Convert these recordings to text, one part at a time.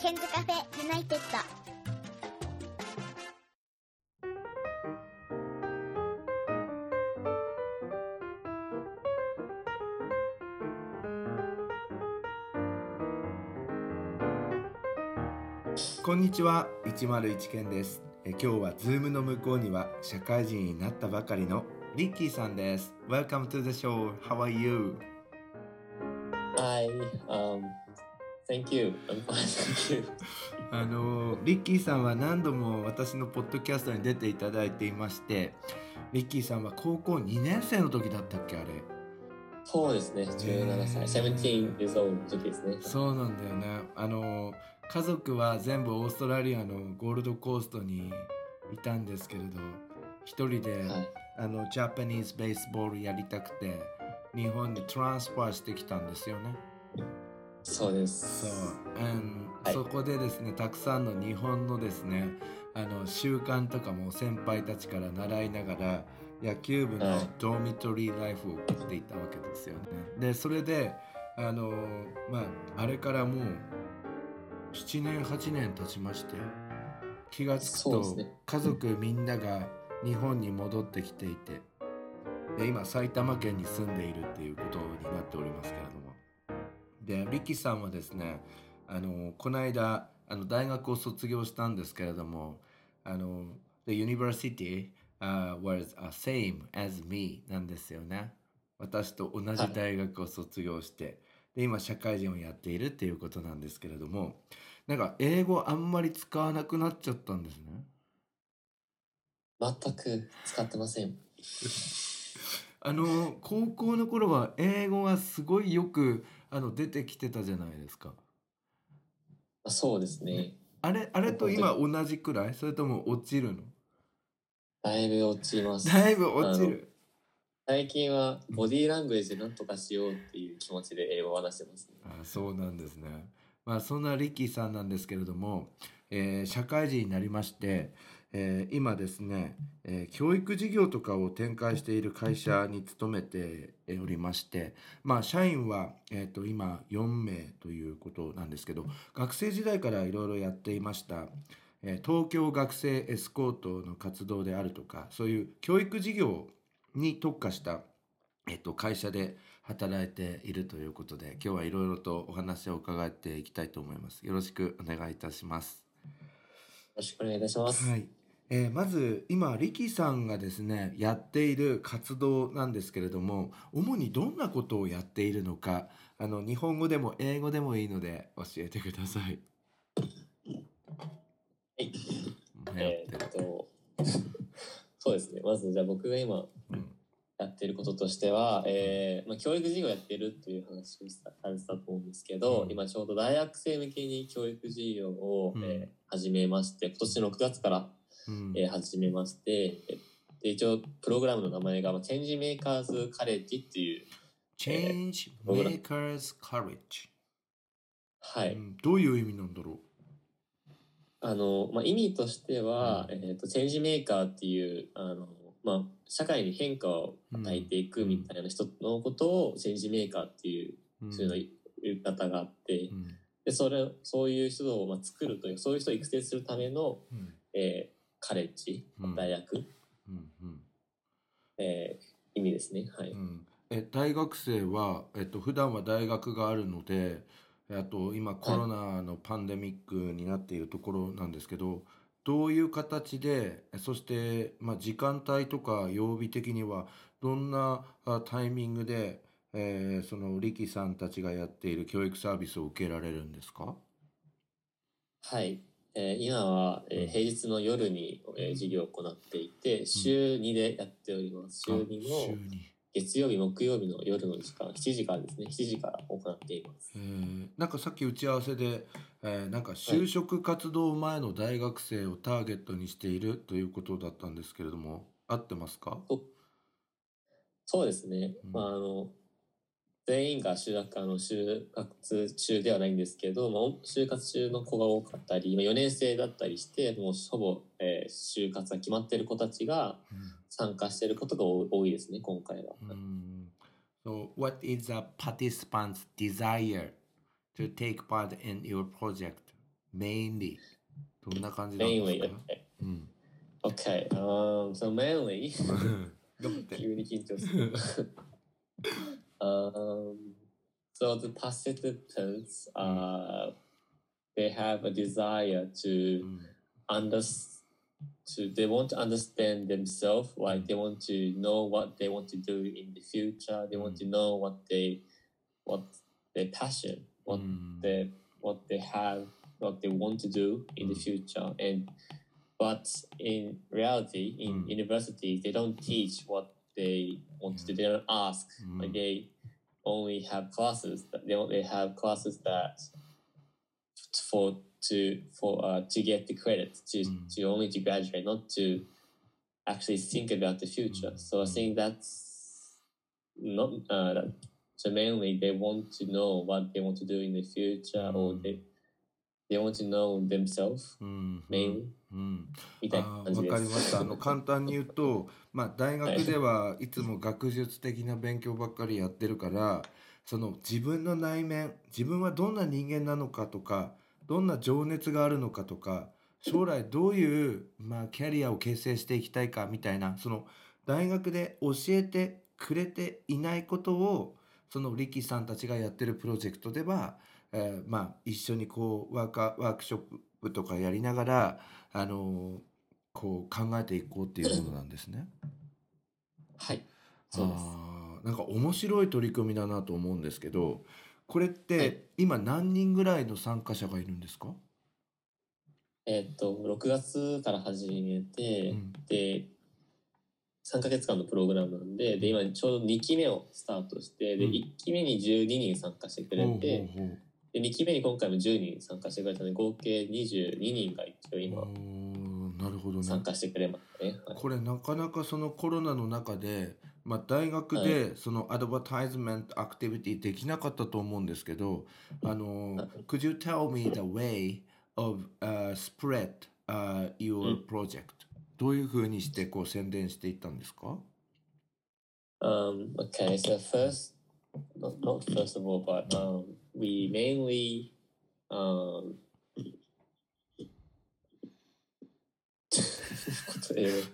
Ken's Cafe United。こんにちは101健です。え今日はズームの向こうには社会人になったばかりのリッキーさんです。Welcome to the show. How are you? Hi, um, thank you. I'm fine, thank you. あのリッキーさんは何度も私のポッドキャストに出ていただいていましてリッキーさんは高校2年生の時だったっけあれそうですね、17歳、17 years old の時ですね。そうなんだよねあの家族は全部オーストラリアのゴールドコーストにいたんですけれど一人で、はい。あのジャパニーズベースボールやりたくて日本にトランスファーしてきたんですよね。そうでそうす。、and はいそこでですねたくさんの日本のですねあの習慣とかも先輩たちから習いながら野球部のはいドミトリーライフを送っていたわけですよね。でそれであのまああれからもう7年8年経ちまして気がつくと、家族みんなが日本に戻ってきていてで今埼玉県に住んでいるっていうことになっておりますけれどもでリキさんはですねあのこの間あの大学を卒業したんですけれどもあの The university、uh, was a same as me なんですよね私と同じ大学を卒業して、で今社会人をやっているっていうことなんですけれどもなんか英語あんまり使わなくなっちゃったんですね全く使ってません。あの高校の頃は英語がすごいよくあの出てきてたじゃないですか。まあそうですね。あれあれと今同じくらい？それとも落ちるの？だいぶ落ちます。だいぶ落ちる。最近はボディーラングエージで何とかしようっていう気持ちで英語を話してますね。あそうなんですね。まあそんなリッキーさんなんですけれども、えー社会人になりまして、えー今ですね、えー教育事業とかを展開している会社に勤めておりましてまあ社員は、えー、と今4名ということなんですけど学生時代からいろいろやっていました、えー東京学生エスコートの活動であるとかそういう教育事業に特化した、えっと、会社で働いているということで今日はいろいろとお話を伺っていきたいと思います。よろしくお願いいたします。よろしくお願いいたします。はいえーまず今リキさんがですねやっている活動なんですけれども主にどんなことをやっているのかあの日本語でも英語でもいいので教えてください。はい。迷えーっと、そうですね。まずじゃあ僕が今うんやってることとしては、えーまあ、教育事業やってるっていう話をしたされてたと思うんですけど、うん今ちょうど大学生向けに教育事業を、うんえー始めまして今年の6月から、うんえー始めましてで一応プログラムの名前がまあチェンジメーカーズカレッジっていう Change Makers Courage、はい、うん。どういう意味なんだろあの、まあ、意味としては、えー、とチェンジメーカーっていうあの、まあ、社会に変化を与えていくみたいな人のことをチェンジメーカーっていうう、うん。そういうの言い方があって、うん。でそれそういう人をまあ作るというそういう人を育成するための、うん。えーカレッジうん。大学、うんうん。えー意味ですね。はい、うん。え大学生は、えっと普段は大学があるのであと今コロナのパンデミックになっているところなんですけどどういう形でそして、まあ、時間帯とか曜日的にはどんなあタイミングで、えーそのリキさんたちがやっている教育サービスを受けられるんですか？はいえー今は、えーうん。平日の夜に、えー授業を行っていて週2でやっております。週2あの月曜日木曜日の夜の時間7時からですね。7時から行っています。えー。なんかさっき打ち合わせで、えーなんか就職活動前の大学生をターゲットにしているということだったんですけれども合ってますか？そうですね、うん。まああの全員が就学あの就活中ではないんですけど、まあ、就活中の子が多かったり今4年生だったりしてもうほぼ、えー就活が決まっている子たちが参加していることが多多いですね今回は。うん。So what is a participant's desire to take part in your project? mainly. どんな感じなんで mainly すか、うん。Okay um so mainly 急に緊張する Um, so the participants mm. uh, they have a desire to mm. understand. To, they want to understand themselves, like mm. they want to know what they want to do in the future. They want mm. to know what they, what their passion, what mm. they, what they have, what they want to do in mm. the future. And but in reality, in mm. universities, they don't teach what they want to do they don't ask Mm. like they only have classes that they only have classes that for to for uh, to get the credit to Mm. to only to graduate not to actually think about the future Mm. so i think that's not uh, that, so mainly they want to know what they want to do in the future or Mm. they they want to know themselves うん、 mainly うん、みたいなあ感じですーわかりましたあの簡単に言うと、 まあ、大学ではいつも学術的な勉強ばっかりやってるからその自分の内面自分はどんな人間なのかとかどんな情熱があるのかとか将来どういう、まあ、キャリアを形成していきたいかみたいなその大学で教えてくれていないことをそのリキさんたちがやってるプロジェクトでは、えーまあ、一緒にこうワーカワークショップとかやりながらあのこう考えていこうっていうものなんですね。はい。そうです。なんか面白い取り組みだなと思うんですけどこれっはい。て今何人ぐらいの参加者がいるんですか、えっと6月から始めて、うん。で3ヶ月間のプログラムなんでで今ちょうど2期目をスタートしてでうん。1期目に12人参加してくれて、ほうほうで2期目に今回も10人参加してくれたので合計22人が一応今なるほどね。参加してくれましたね。はい。これなかなかそのコロナの中で、まあ、大学でそのアドバタイズメントアクティビティできなかったと思うんですけどあのはい。Could you tell me the way of、uh, spread、uh, う your ん。project? どういうふうにしてこう宣伝していったんですか？Um, okay, so first, not, not first of all, but um, we mainly um, 英語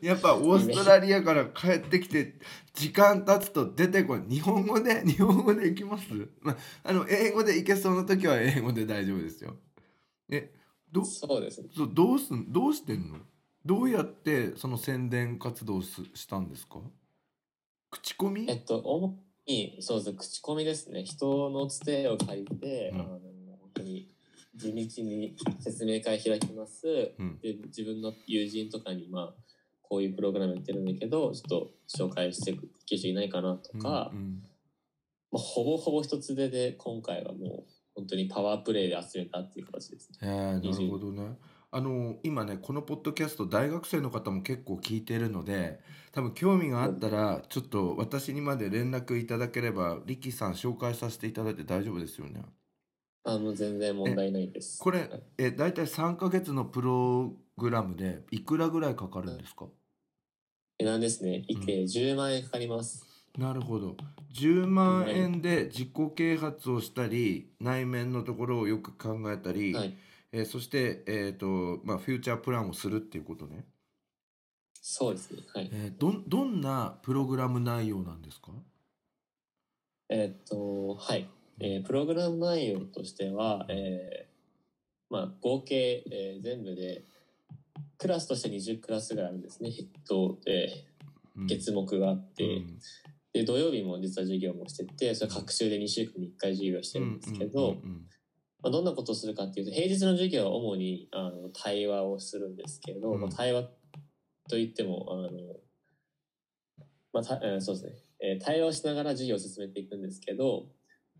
やっぱオーストラリアから帰ってきて時間経つと出てこない。日本語で？日本語でいきます、まあ、あの英語でいけそうな時は英語で大丈夫ですよ。えどそうですね。そうどうすんどうしてんの？どうやってその宣伝活動すしたんですか？口コミ？えっと、主に、そうですね、口コミですね。人のつてを書いて、うん。あの本当に地道に説明会開きます。うんで、自分の友人とかに、まあ、こういうプログラムやってるんだけど、ちょっと紹介していける人いないかなとか、うんまあ、ほぼほぼ一つでで、今回はもう、本当にパワープレイで集めたっていう形ですね。なるほどねあの今ねこのポッドキャスト大学生の方も結構聞いてるので多分興味があったらちょっと私にまで連絡いただければリキさん紹介させていただいて大丈夫ですよねあの、全然問題ないです。これえ大体3ヶ月のプログラムでいくらぐらいかかるんですか？えなんですね。いうんて10万円かかります。なるほど10万円で自己啓発をしたり内面のところをよく考えたり、はい。えーそして、えーとまあ、フューチャープランをするっていうことね、そうですね。はい。えーどんどんなプログラム内容なんですか？えっと、はい。えープログラム内容としては、えーまあ、合計、えー全部で、クラスとして20クラスぐらいあるんですね。えっと、で、うん。月目があって、うん。で、土曜日も実は授業もしてて、それ各週で2週間に1回授業してるんですけど、まあ、どんなことをするかっていうと、平日の授業は主にあの対話をするんですけれど、うん。まあ、対話といっても、あの、まあ、たえーそうですね、えー対話をしながら授業を進めていくんですけど、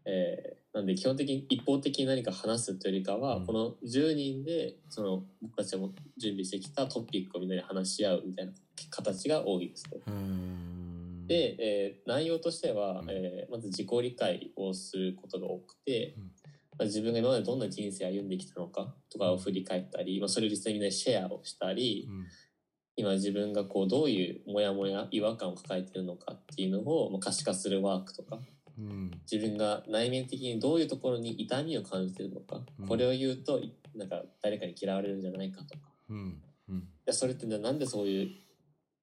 えーなんで基本的に一方的に何か話すというよりかは、うん。この10人で、その、僕たちも準備してきたトピックをみんなで話し合うみたいな形が多いですね。で、えー内容としては、うん。えーまず自己理解をすることが多くて、うん。まあ、自分が今までどんな人生を歩んできたのかとかを振り返ったり、まあ、それを実際にみんなでシェアをしたり、うん。今自分がこうどういうモヤモヤ違和感を抱えているのかっていうのをまあ可視化するワークとかうん。自分が内面的にどういうところに痛みを感じてるのか、うん。これを言うとなんか誰かに嫌われるんじゃないかとか。うん。うん。いやそれってなんでそういう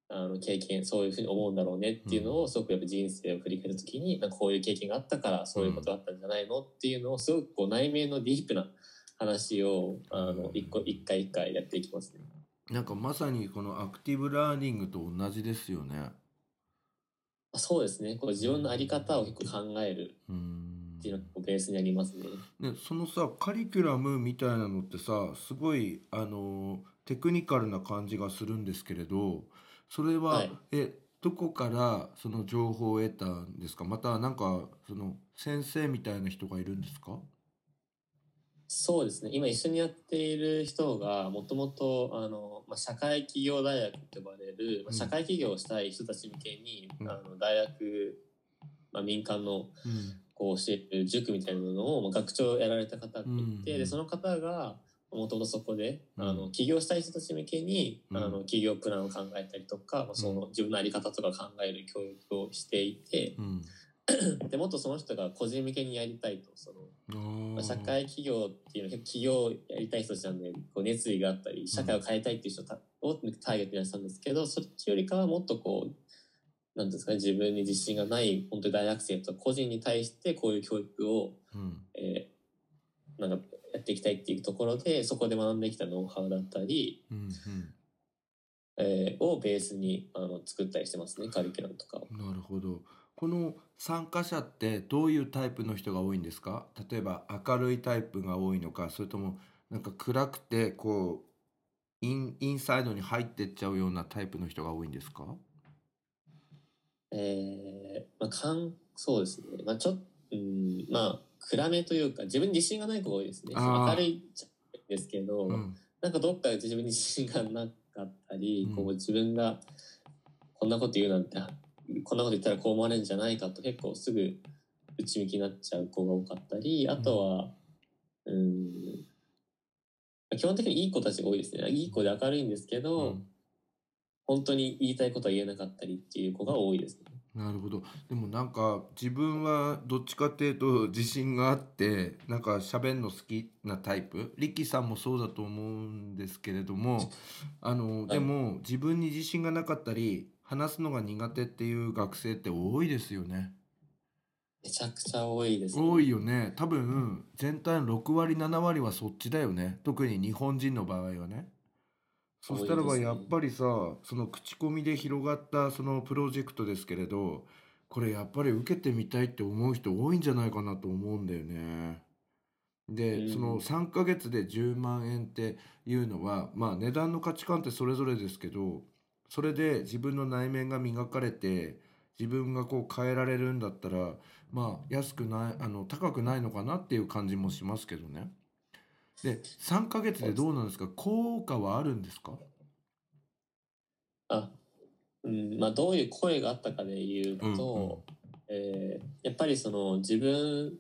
あの経験そういうふうに思うんだろうねっていうのをすごくやっぱ人生を振り返るときになんかこういう経験があったからそういうことがあったんじゃないのっていうのをすごくこう内面のディープな話をあの一個一回一回やっていきますね。なんかまさにこのアクティブラーニングと同じですよね。あそうですね。こう自分の在り方を結構考えるうん。っていうのがベースにありますね。ね、そのさカリキュラムみたいなのってさすごいあのテクニカルな感じがするんですけれどそれは、はい。えどこからその情報を得たんですか？またなんかその先生みたいな人がいるんですか？そうですね。今一緒にやっている人がもともとあの、まあ、社会企業大学と呼ばれる、まあうん。社会起業をしたい人たち向けに、うん。あの大学、まあ、民間のうん。こう教える塾みたいなのを、まあ、学長をやられた方がいて、うん。でその方がもともとそこで、うん。あの起業したい人たち向けに、うん。あの企業プランを考えたりとか、まあ、その自分の在り方とか考える教育をしていてう、ん でもっとその人が個人向けにやりたいとそのあまあー社会企業っていうのは結構企業をやりたい人たちなんでこう熱意があったり社会を変えたいっていう人たをターゲットにしたんですけどそっちよりかはもっとこうなんですかね自分に自信がない本当に大学生とか個人に対してこういう教育を、うん。えーなんかやっていきたいっていうところでそこで学んできたノウハウだったり、うんえーをベースにあの作ったりしてますねカリキュラムとかを。うんなるほどこの参加者ってどういうタイプの人が多いんですか？例えば明るいタイプが多いのかそれともなんか暗くてこうインインサイドに入ってっちゃうようなタイプの人が多いんですか？えーまあ、かんそうですね、まあ、ちょっと、うん、まあ暗めというか自分に自信がない子が多いですね。明るいですけど、うん。なんかどっかで自分に自信がなかったり、うん。こう自分がこんなこと言うなんてこんなこと言ったらこう思われるんじゃないかと結構すぐ内向きになっちゃう子が多かったりあとはうん基本的にいい子たちが多いですね。いい子で明るいんですけど、うん本当に言いたいことは言えなかったりっていう子が多いですね。なるほど。でもなんか自分はどっちかっていうと自信があってなんか喋るの好きなタイプリッキーさんもそうだと思うんですけれどもあの、いでも自分に自信がなかったり話すのが苦手っていう学生って多いですよね。めちゃくちゃ多いです、ね。多いよね多分全体の6割7割はそっちだよね特に日本人の場合はね。そしたらばやっぱりさその口コミで広がったそのプロジェクトですけれどこれやっぱり受けてみたいって思う人多いんじゃないかなと思うんだよね。で、うんその3ヶ月で10万円っていうのはまあ値段の価値観ってそれぞれですけどそれで自分の内面が磨かれて自分がこう変えられるんだったらまあ安くないあの高くないのかなっていう感じもしますけどね。で3ヶ月でどうなんですか？効果はあるんですか？あ、うん、まあどういう声があったかで言うと、えーやっぱりその自分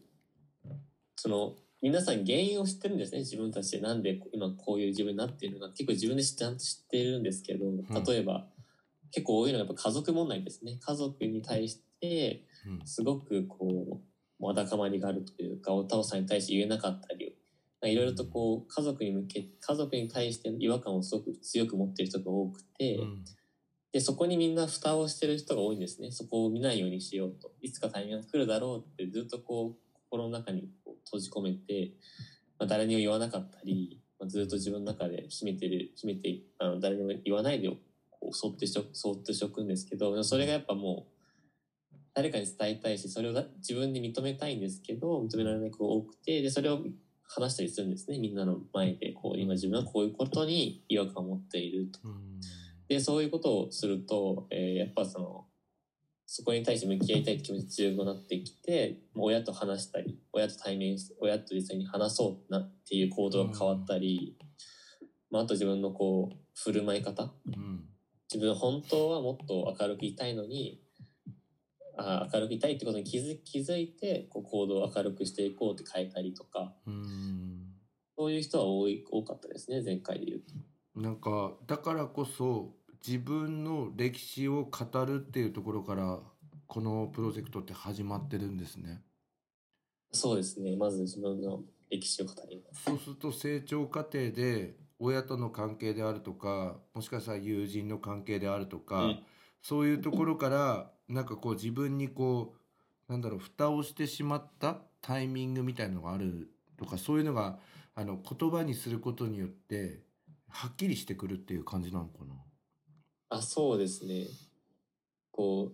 その皆さん原因を知ってるんですね自分たちで。なんで今こういう自分になっているのか。結構自分でちゃんと知っているんですけど例えば、結構多いのがやっぱ家族問題ですね。家族に対してうん。すごくこうわだかまりがあるというかお父さんに対して言えなかったりいろいろとこう家族に向け家族に対しての違和感をすごく強く持っている人が多くて、うん。でそこにみんな蓋をしてる人が多いんですね。そこを見ないようにしようと。いつかタイミングが来るだろうってずっとこう心の中に閉じ込めて、まあ、誰にも言わなかったり、まあ、ずっと自分の中で秘めてる秘めてあの誰にも言わないでこうそってしとそっとしておくんですけどそれがやっぱもう誰かに伝えたいしそれをだ自分で認めたいんですけど認められない子が多くてでそれを話したりするんですねみんなの前で。こう今自分はこういうことに違和感を持っていると。うん。でそういうことをすると、えーやっぱそのそこに対して向き合いたいって気持ちが強くなってきてもう親と話したり親と対面し親と実際に話そうなっていう行動が変わったり、まあ、あと自分のこう振る舞い方。うん。自分本当はもっと明るくいたいのにあー明るくいたいってことに気づ気づいてこう行動を明るくしていこうって変えたりとか。うん。そういう人は多い多かったですね前回で言うと。なんかだからこそ自分の歴史を語るっていうところからこのプロジェクトって始まってるんですね。そうですね。まず自分の歴史を語ります。そうすると成長過程で親との関係であるとかもしかしたら友人の関係であるとか、うんそういうところからなんかこう自分にこうなんだろう蓋をしてしまったタイミングみたいなのがあるとかそういうのがあの言葉にすることによってはっきりしてくるっていう感じなのかな。あ、そうですね。こ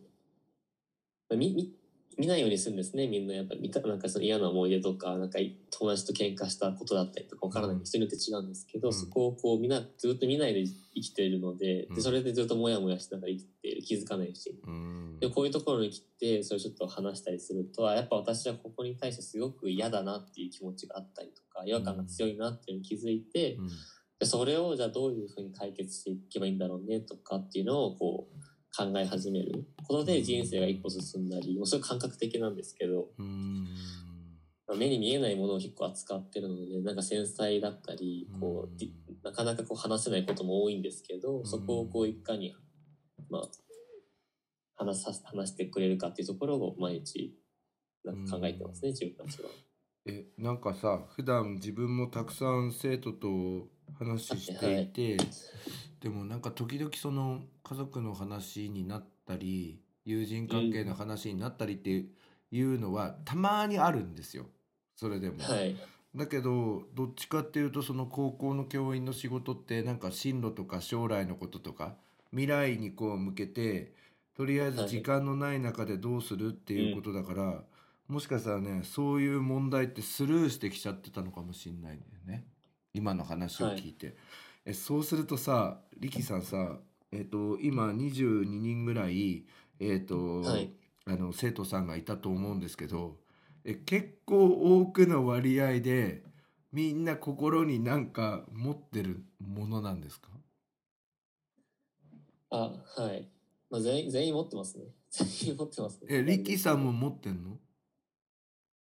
う、み、み、見ないようにするんですね。みんなやっぱり、なんかその嫌な思い出とか、なんか友達と喧嘩したことだったりとかわからない。うん。人によって違うんですけど、うん。そこをこうみんなずっと見ないで生きているので、うん。でそれでずっともやもやしながら生きている、気づかないうちでこういうところに来てそれちょっと話したりするとあやっぱ私はここに対してすごく嫌だなっていう気持ちがあったりとか違和感が強いなっていうのに気づいて、それをじゃあどういうふうに解決していけばいいんだろうねとかっていうのをこう考え始める。ことで人生が一歩進んだりもうそれ感覚的なんですけどうん。目に見えないものを結構扱ってるのでなんか繊細だったりこうなかなかこう話せないことも多いんですけどそこをこういかにまあ話さ話してくれるかっていうところを毎日なんか考えてますね自分たちは。えなんかさ普段自分もたくさん生徒と話していて、でもなんか時々その家族の話になったり友人関係の話になったりっていうのはたまにあるんですよ。それでも。はい、だけどどっちかっていうとその高校の教員の仕事ってなんか進路とか将来のこととか未来にこう向けてとりあえず時間のない中でどうするっていうことだから、もしかしたらねそういう問題ってスルーしてきちゃってたのかもしれないんだよね今の話を聞いて。えそうするとさ力さんさ、えっと今22人ぐらい、えっとはい。あの生徒さんがいたと思うんですけどえ結構多くの割合でみんな心になんか持ってるものなんですか？あはい、まあ、全員全員持ってますね。全員持ってますね。え力さんも持ってんの？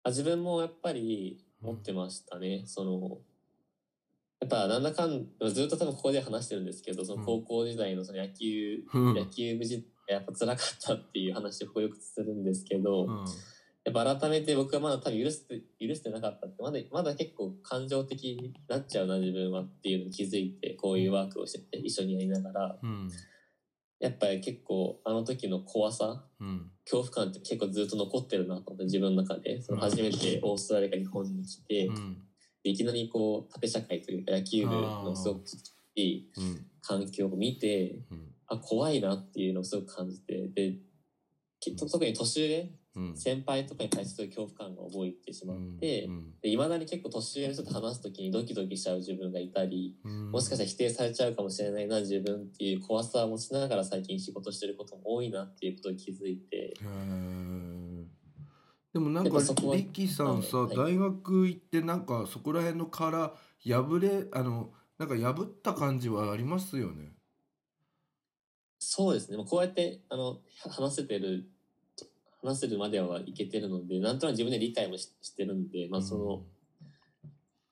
あ自分もやっぱり持ってましたね、そのやっぱなんだかんずっと多分ここで話してるんですけどその高校時代のその野球、うん。野球部時やっぱ辛かったっていう話をここよくするんですけど、うん。やっぱ改めて僕はまだ多分許して許してなかったってまだまだ結構感情的になっちゃうな自分はっていうのに気づいてこういうワークをしてて一緒にやりながら。うん。やっぱり結構あの時の怖さうん。恐怖感って結構ずっと残ってるなと思って自分の中で。その初めてオーストラリア日本に来て、うん。でいきなりこう縦社会というか野球部のすごくいいうん環境を見てうん。あ怖いなっていうのをすごく感じてで特に年上うん。先輩とかに対して恐怖感が覚えてしまって、うん。で未だに結構年上の人と話す時にドキドキしちゃう自分がいたりうん。もしかしたら否定されちゃうかもしれないな自分っていう怖さを持ちながら最近仕事してることも多いなっていうことに気づいてでもなんかリッキーさんさ、はい大学行ってなんかそこら辺の殻破れあのなんか破った感じはありますよね。そうですね。まあこうやって、あの、話せてる、話せるまではいけてるので、なんとなく自分で理解もししてるんで、まあその、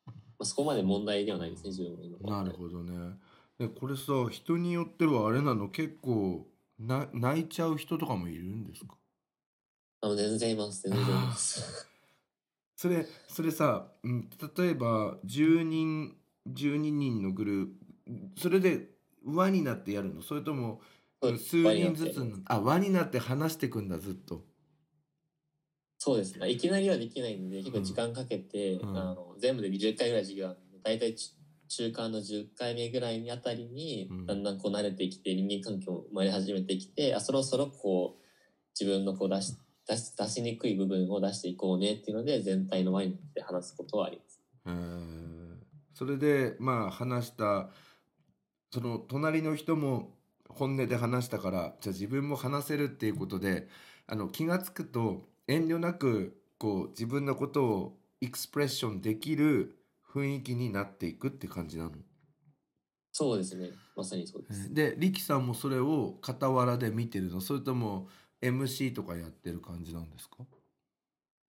まあ、そこまで問題ではないですね、自分は今はなるほどね。でこれさ人によってはあれなの？結構な泣いちゃう人とかもいるんですか？あの、全然います、全然います。それそれさ、うん、例えば10人12人のグループそれで輪になってやるの？それとも数人ずつ？のあ輪になって話してくんだずっと。そうですね。いきなりはできないんで、結構時間かけて、うん。あの、全部で20回ぐらい授業あるんで、大体ち中間の10回目ぐらいにあたりにうん、だんだんこう慣れてきて、人間関係も生まれ始めてきて、あ、そろそろこう、自分のこう出し、出し出しにくい部分を出していこうねっていうので、全体の輪になって話すことはあります。えーそれでまあ話したその隣の人も本音で話したからじゃあ自分も話せるっていうことであの気が付くと遠慮なくこう自分のことをエクスプレッションできる雰囲気になっていくって感じなの？そうですね。まさにそうです。で力さんもそれを傍らで見てるの？それとも MC とかやってる感じなんですか？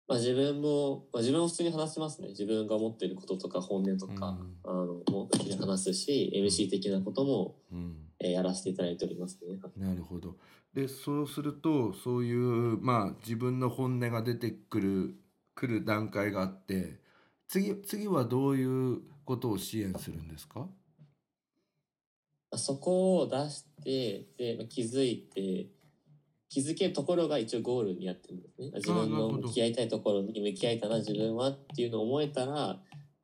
まあ自分も、まあ、自分も普通に話しますね。自分が思っていることとか本音とか、うんあの、もう普通に話すし、MC 的なこともうんえーやらせていただいておりますね。なるほど。でそうするとそういうまあ自分の本音が出てくるくる段階があって次次はどういうことを支援するんですか？まあそこを出してでまあ気づいて気づけるところが一応ゴールにやってるんですね。自分の向き合いたいところに向き合えたな自分はっていうのを思えたら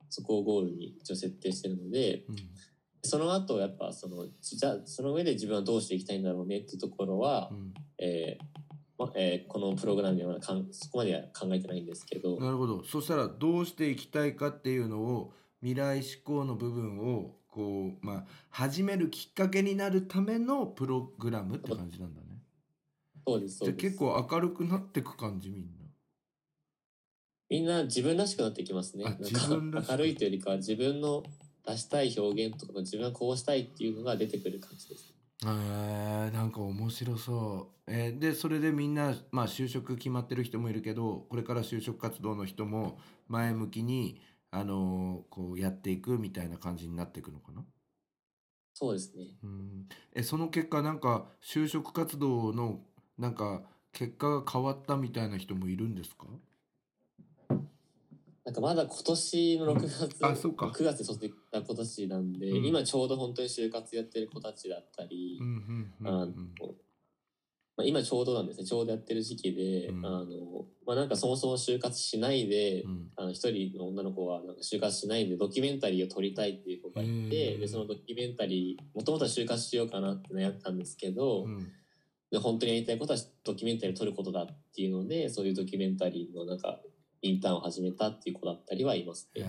そこをゴールに一応設定してるのでうん。その後やっぱそのじゃあその上で自分はどうしていきたいんだろうねっていうところは、うん。えーまえーこのプログラムではかんそこまでは考えてないんですけど、なるほど。そしたらどうしていきたいかっていうのを未来志向の部分をこうまあ始めるきっかけになるためのプログラムって感じなんだねそうですそうです結構明るくなってく感じみんなみんな自分らしくなっていきますね。あなんか自分らしく明るいというよりかは自分の出したい表現とか自分はこうしたいっていうのが出てくる感じです。えー、なんか面白そう、えーでそれでみんな、まあ、就職決まってる人もいるけどこれから就職活動の人も前向きに、あのーこうやっていくみたいな感じになっていくのかな？そうですね。うんえその結果なんか就職活動のなんか結果が変わったみたいな人もいるんですか？なんかまだ今年の6月、あそうか。9月で卒業した今年なんで、うん。今ちょうど本当に就活やってる子たちだったり、うんうんまあ、今ちょうどなんですね。ちょうどやってる時期で、うん。あのまあ、なんかそもそも就活しないで、うん。あの一人の女の子はなんか就活しないでドキュメンタリーを撮りたいっていう子がいてでそのドキュメンタリーもともとは就活しようかなって悩んだんですけど、うん。で本当にやりたいことはドキュメンタリーを撮ることだっていうのでそういうドキュメンタリーのなんかインターンを始めたっていう子だったりはい。ますね。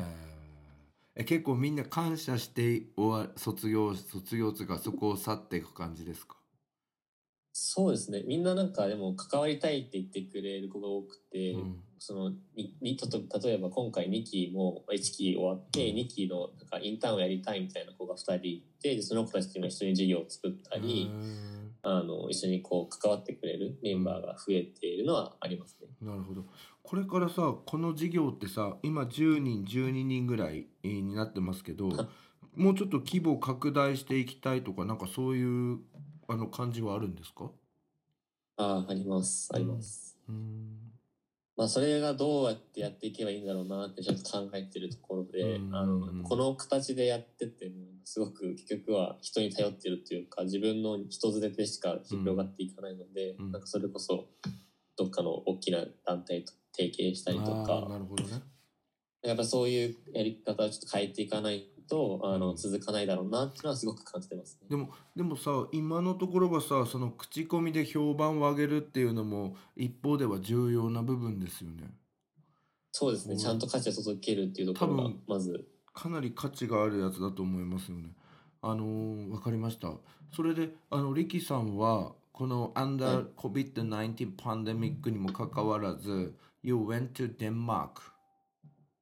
え結構みんな感謝して終わ卒業卒業とかそこを去っていく感じですか？そうですね。みんななんかでも関わりたいって言ってくれる子が多くて、うん。そのににとと例えば今回2期も1期終わって2期のなんかインターンをやりたいみたいな子が2人いてでその子たちと今一緒に授業を作ったり、あの一緒にこう関わってくれるメンバーが増えているのはありますね。なるほど。これからさこの授業ってさ今10人12人ぐらいえーになってますけどもうちょっと規模を拡大していきたいとかなんかそういうあの感じはあるんですか？あああります。あります。うんまあそれがどうやってやっていけばいいんだろうなってちょっと考えてるところで、うん。あのこの形でやっててもすごく結局は人に頼ってるっていうか自分の人づてでしか広がっていかないので、うん。なんかそれこそどっかの大きな団体と提携したりとかなるほどね。やっぱそういうやり方をちょっと変えていかないとあの、うん続かないだろうなっていうのはすごく感じてますね。でもでもさ今のところはさその口コミで評判を上げるっていうのも一方では重要な部分ですよねそうですね、うんちゃんと価値を届けるっていうところが多分まずかなり価値があるやつだと思いますよね。あのーわかりました。それであのリキさんはこの Under COVID-19 パンデミックにもかかわらず You went to Denmark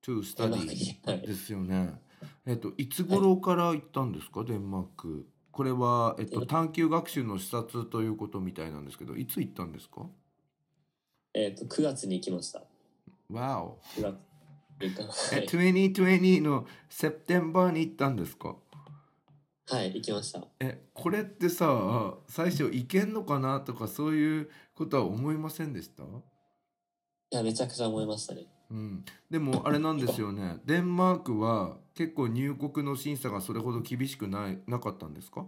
to study はいですよね。えっといつ頃から行ったんですか、デンマーク。これは、えっと、探究学習の視察ということみたいなんですけどいつ行ったんですか？えっ、と9月に行きました。わお。9月行ったは えい、2020のセプテンバーに行ったんですか？はい、行きました。えこれってさ最初いけんのかなとかそういうことは思いませんでした、いや、めちゃくちゃ思いましたね。うん、でもあれなんですよねデンマークは結構入国の審査がそれほど厳しくないなかったんですか？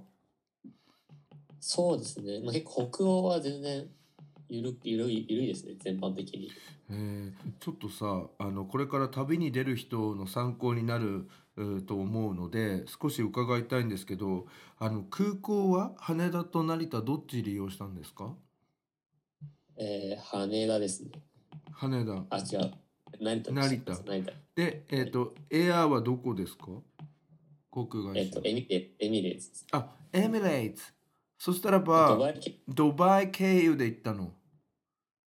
そうですね。まあ、結構北欧は全然ゆるゆるいゆるいですね、全般的に。えーちょっとさあのこれから旅に出る人の参考になるえーと思うので少し伺いたいんですけどあの空港は羽田と成田どっち利用したんですか？えー、羽田ですね。羽田あ、違う。成田成田成田。でえっ、とエアーはどこですか？航空会社えっ、と、エミレエミレーツ。あエミレーツそしたらドばドバイ経由で行ったの？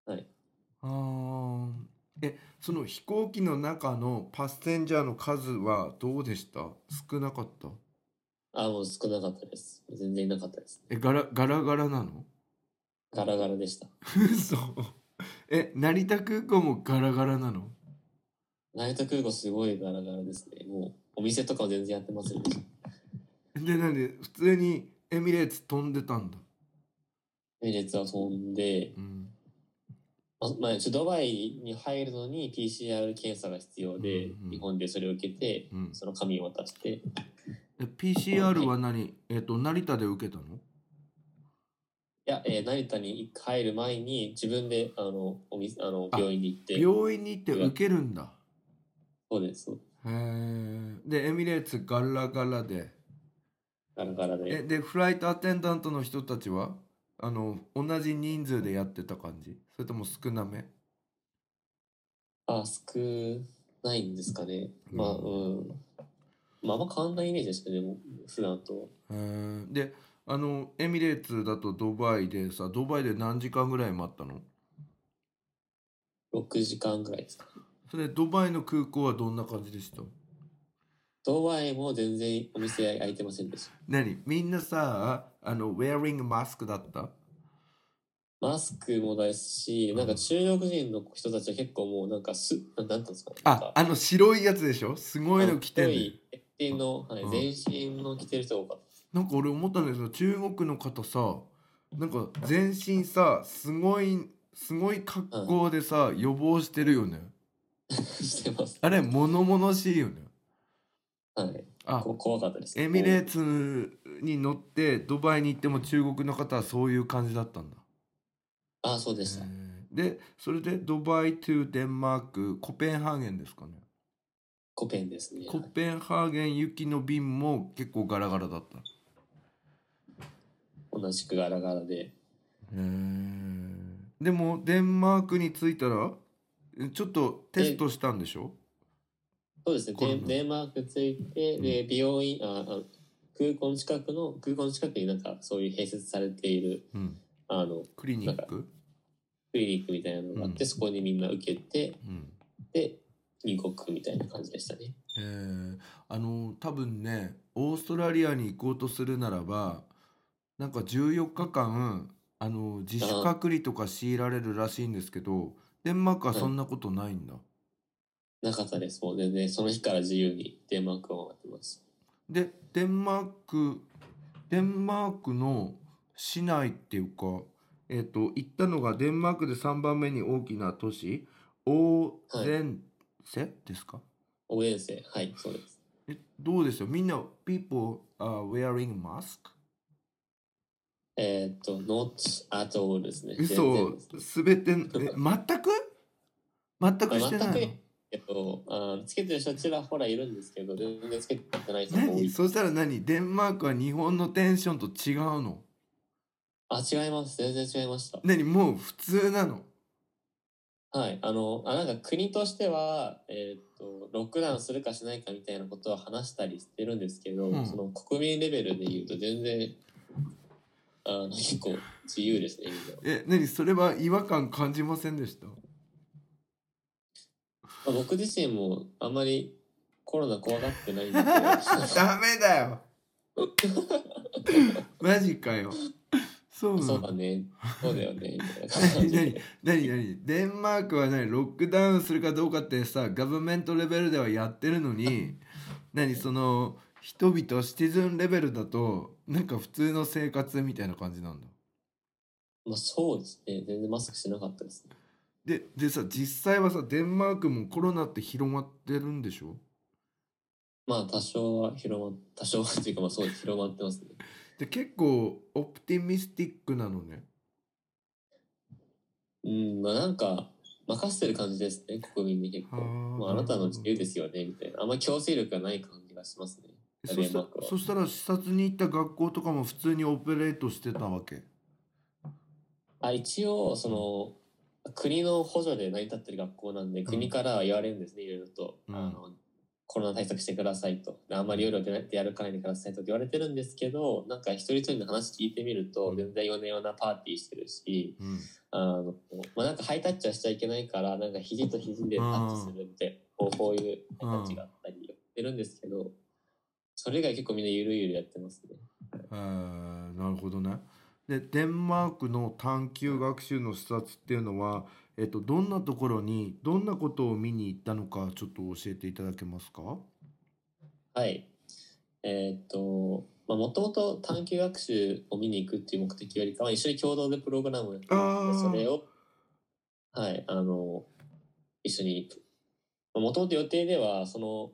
はい。あーえその飛行機の中のパッセンジャーの数はどうでした？少なかった？あ、もう少なかったです。全然いなかったです。えガラガラガラなの？ガラガラでした。嘘え成田空港もガラガラなの？成田空港すごいガラガラですね。もう、お店とかも全然やってませんでした。でなんで普通にエミレーツ飛んでたんだ？エミレーツは飛んで、うん。ままあ、ドバイに入るのに PCR 検査が必要で、うんうん日本でそれを受けて、うんその紙を渡して、え PCR は何？えっ、と成田で受けたの？いや、えー成田に入る前に自分であのお店あのあ病院に行って、病院に行って受けるんだ。そうです、へえ。でエミレーツガラガラで。ガラガラで。えでフライトアテンダントの人たちはあの同じ人数でやってた感じ？それとも少なめ？あ、少ないんですかね。まあ、ううん。まあ、あんま変わんないイメージですね、でも、普段と。へえであのエミレーツだとドバイでさドバイで何時間ぐらい待ったの？6時間ぐらいですか。それドバイの空港はどんな感じでした？ドバイも全然お店開いてませんでした。何？みんなさあのウェアリングマスクだった？マスクもですし、なんか中国人の人たちは結構もうなんかす、なんなんていうんですか？ああの白いやつでしょ？すごいの着てる、白い全身の、はいうん。全身の着てる人が多かった。なんか俺思ったんだけど中国の方さなんか全身さすごいすごい格好でさ、予防してるよねしてます。あれ物々しいよねはい。あこ怖かったです。エミレーツに乗ってドバイに行っても中国の方はそういう感じだったんだあ、そうでした。でそれでドバイ to デンマークコペンハーゲンですかねコペンですね。コペンハーゲン行きの便も結構ガラガラだった同じくガラガラで。へーでもデンマークに着いたらえちょっとテストしたんでしょ？そうですね。デンマーク着いて、で、美容院、ああ空港の近くの、空港の近くになんかそういう併設されている、うん。あの、クリニック？クリニックみたいなのがあって、うん。そこにみんな受けて、うん。で、入国みたいな感じでしたね。えー。あの多分ねオーストラリアに行こうとするならばなんか14日間あの自主隔離とか強いられるらしいんですけどデンマークはそんなことないんだ。なかったです。もう全然その日から自由にデンマークを回ってます。でデンマークデンマークの市内っていうか、えっと行ったのがデンマークで3番目に大きな都市オーゼンセですか、応援生、はい、そうです。えどうですよ？みんな people are wearing mask? えーっと、not at all ですね。嘘。ですすべてえ全く？全くしてないの？全く。えっと、あつけてる人ちらほらいるんですけど、全然つけてない人も多い。何？そしたら何？デンマークは日本のテンションと違うの？あ、違います。全然違いました。何？もう普通なの？はい。あの、あなんか国としては、えーっと、ロックダウンするかしないかみたいなことは話したりしてるんですけど、うん。その国民レベルで言うと全然、あの、結構自由ですね、みんな。え何それは違和感感じませんでした？まあ、僕自身もあんまりコロナ怖がってないんで。ダメだよ。マジかよ。そうなそうのだね、そうだよね、何。何何？何デンマークは何？ロックダウンするかどうかってさガバメントレベルではやってるのに何その人々シティズンレベルだとなんか普通の生活みたいな感じなんだまあそうですね、全然マスクしなかったですね。ででさ実際はさデンマークもコロナって広まってるんでしょ？まあ多少は広まっ、多少はっていうかまあそうです広まってますね。で結構オプティミスティックなのねうん、まあなんか、任せてる感じですね、国民に結構。はあまああなたの自由ですよね、みたいな。あんま強制力がない感じがしますね。そしたデンマークはそしたら視察に行った学校とかも普通にオペレートしてたわけ？あ、一応、その、国の補助で成り立ってる学校なんで、国からは言われるんですね、いろいろと。うん。あのコロナ対策してくださいと。あんまり夜出歩かないでくださいと言われてるんですけど、なんか一人一人の話聞いてみると、うん。全然夜な夜なパーティーしてるし、うん。あの、まあ、なんかハイタッチはしちゃいけないから、なんか肘と肘でタッチするって、こうこういうハイタッチがあったりやってるんですけど、それ以外結構みんなゆるゆるやってますね。えーなるほどね。でデンマークの探究学習の視察っていうのは、えっと、どんなところにどんなことを見に行ったのかちょっと教えていただけますか？はい。えーっと、まあ、もともと探究学習を見に行くっていう目的よりかは、一緒に共同でプログラムをやってそれを、はい、あの、一緒に、もともと予定では、その、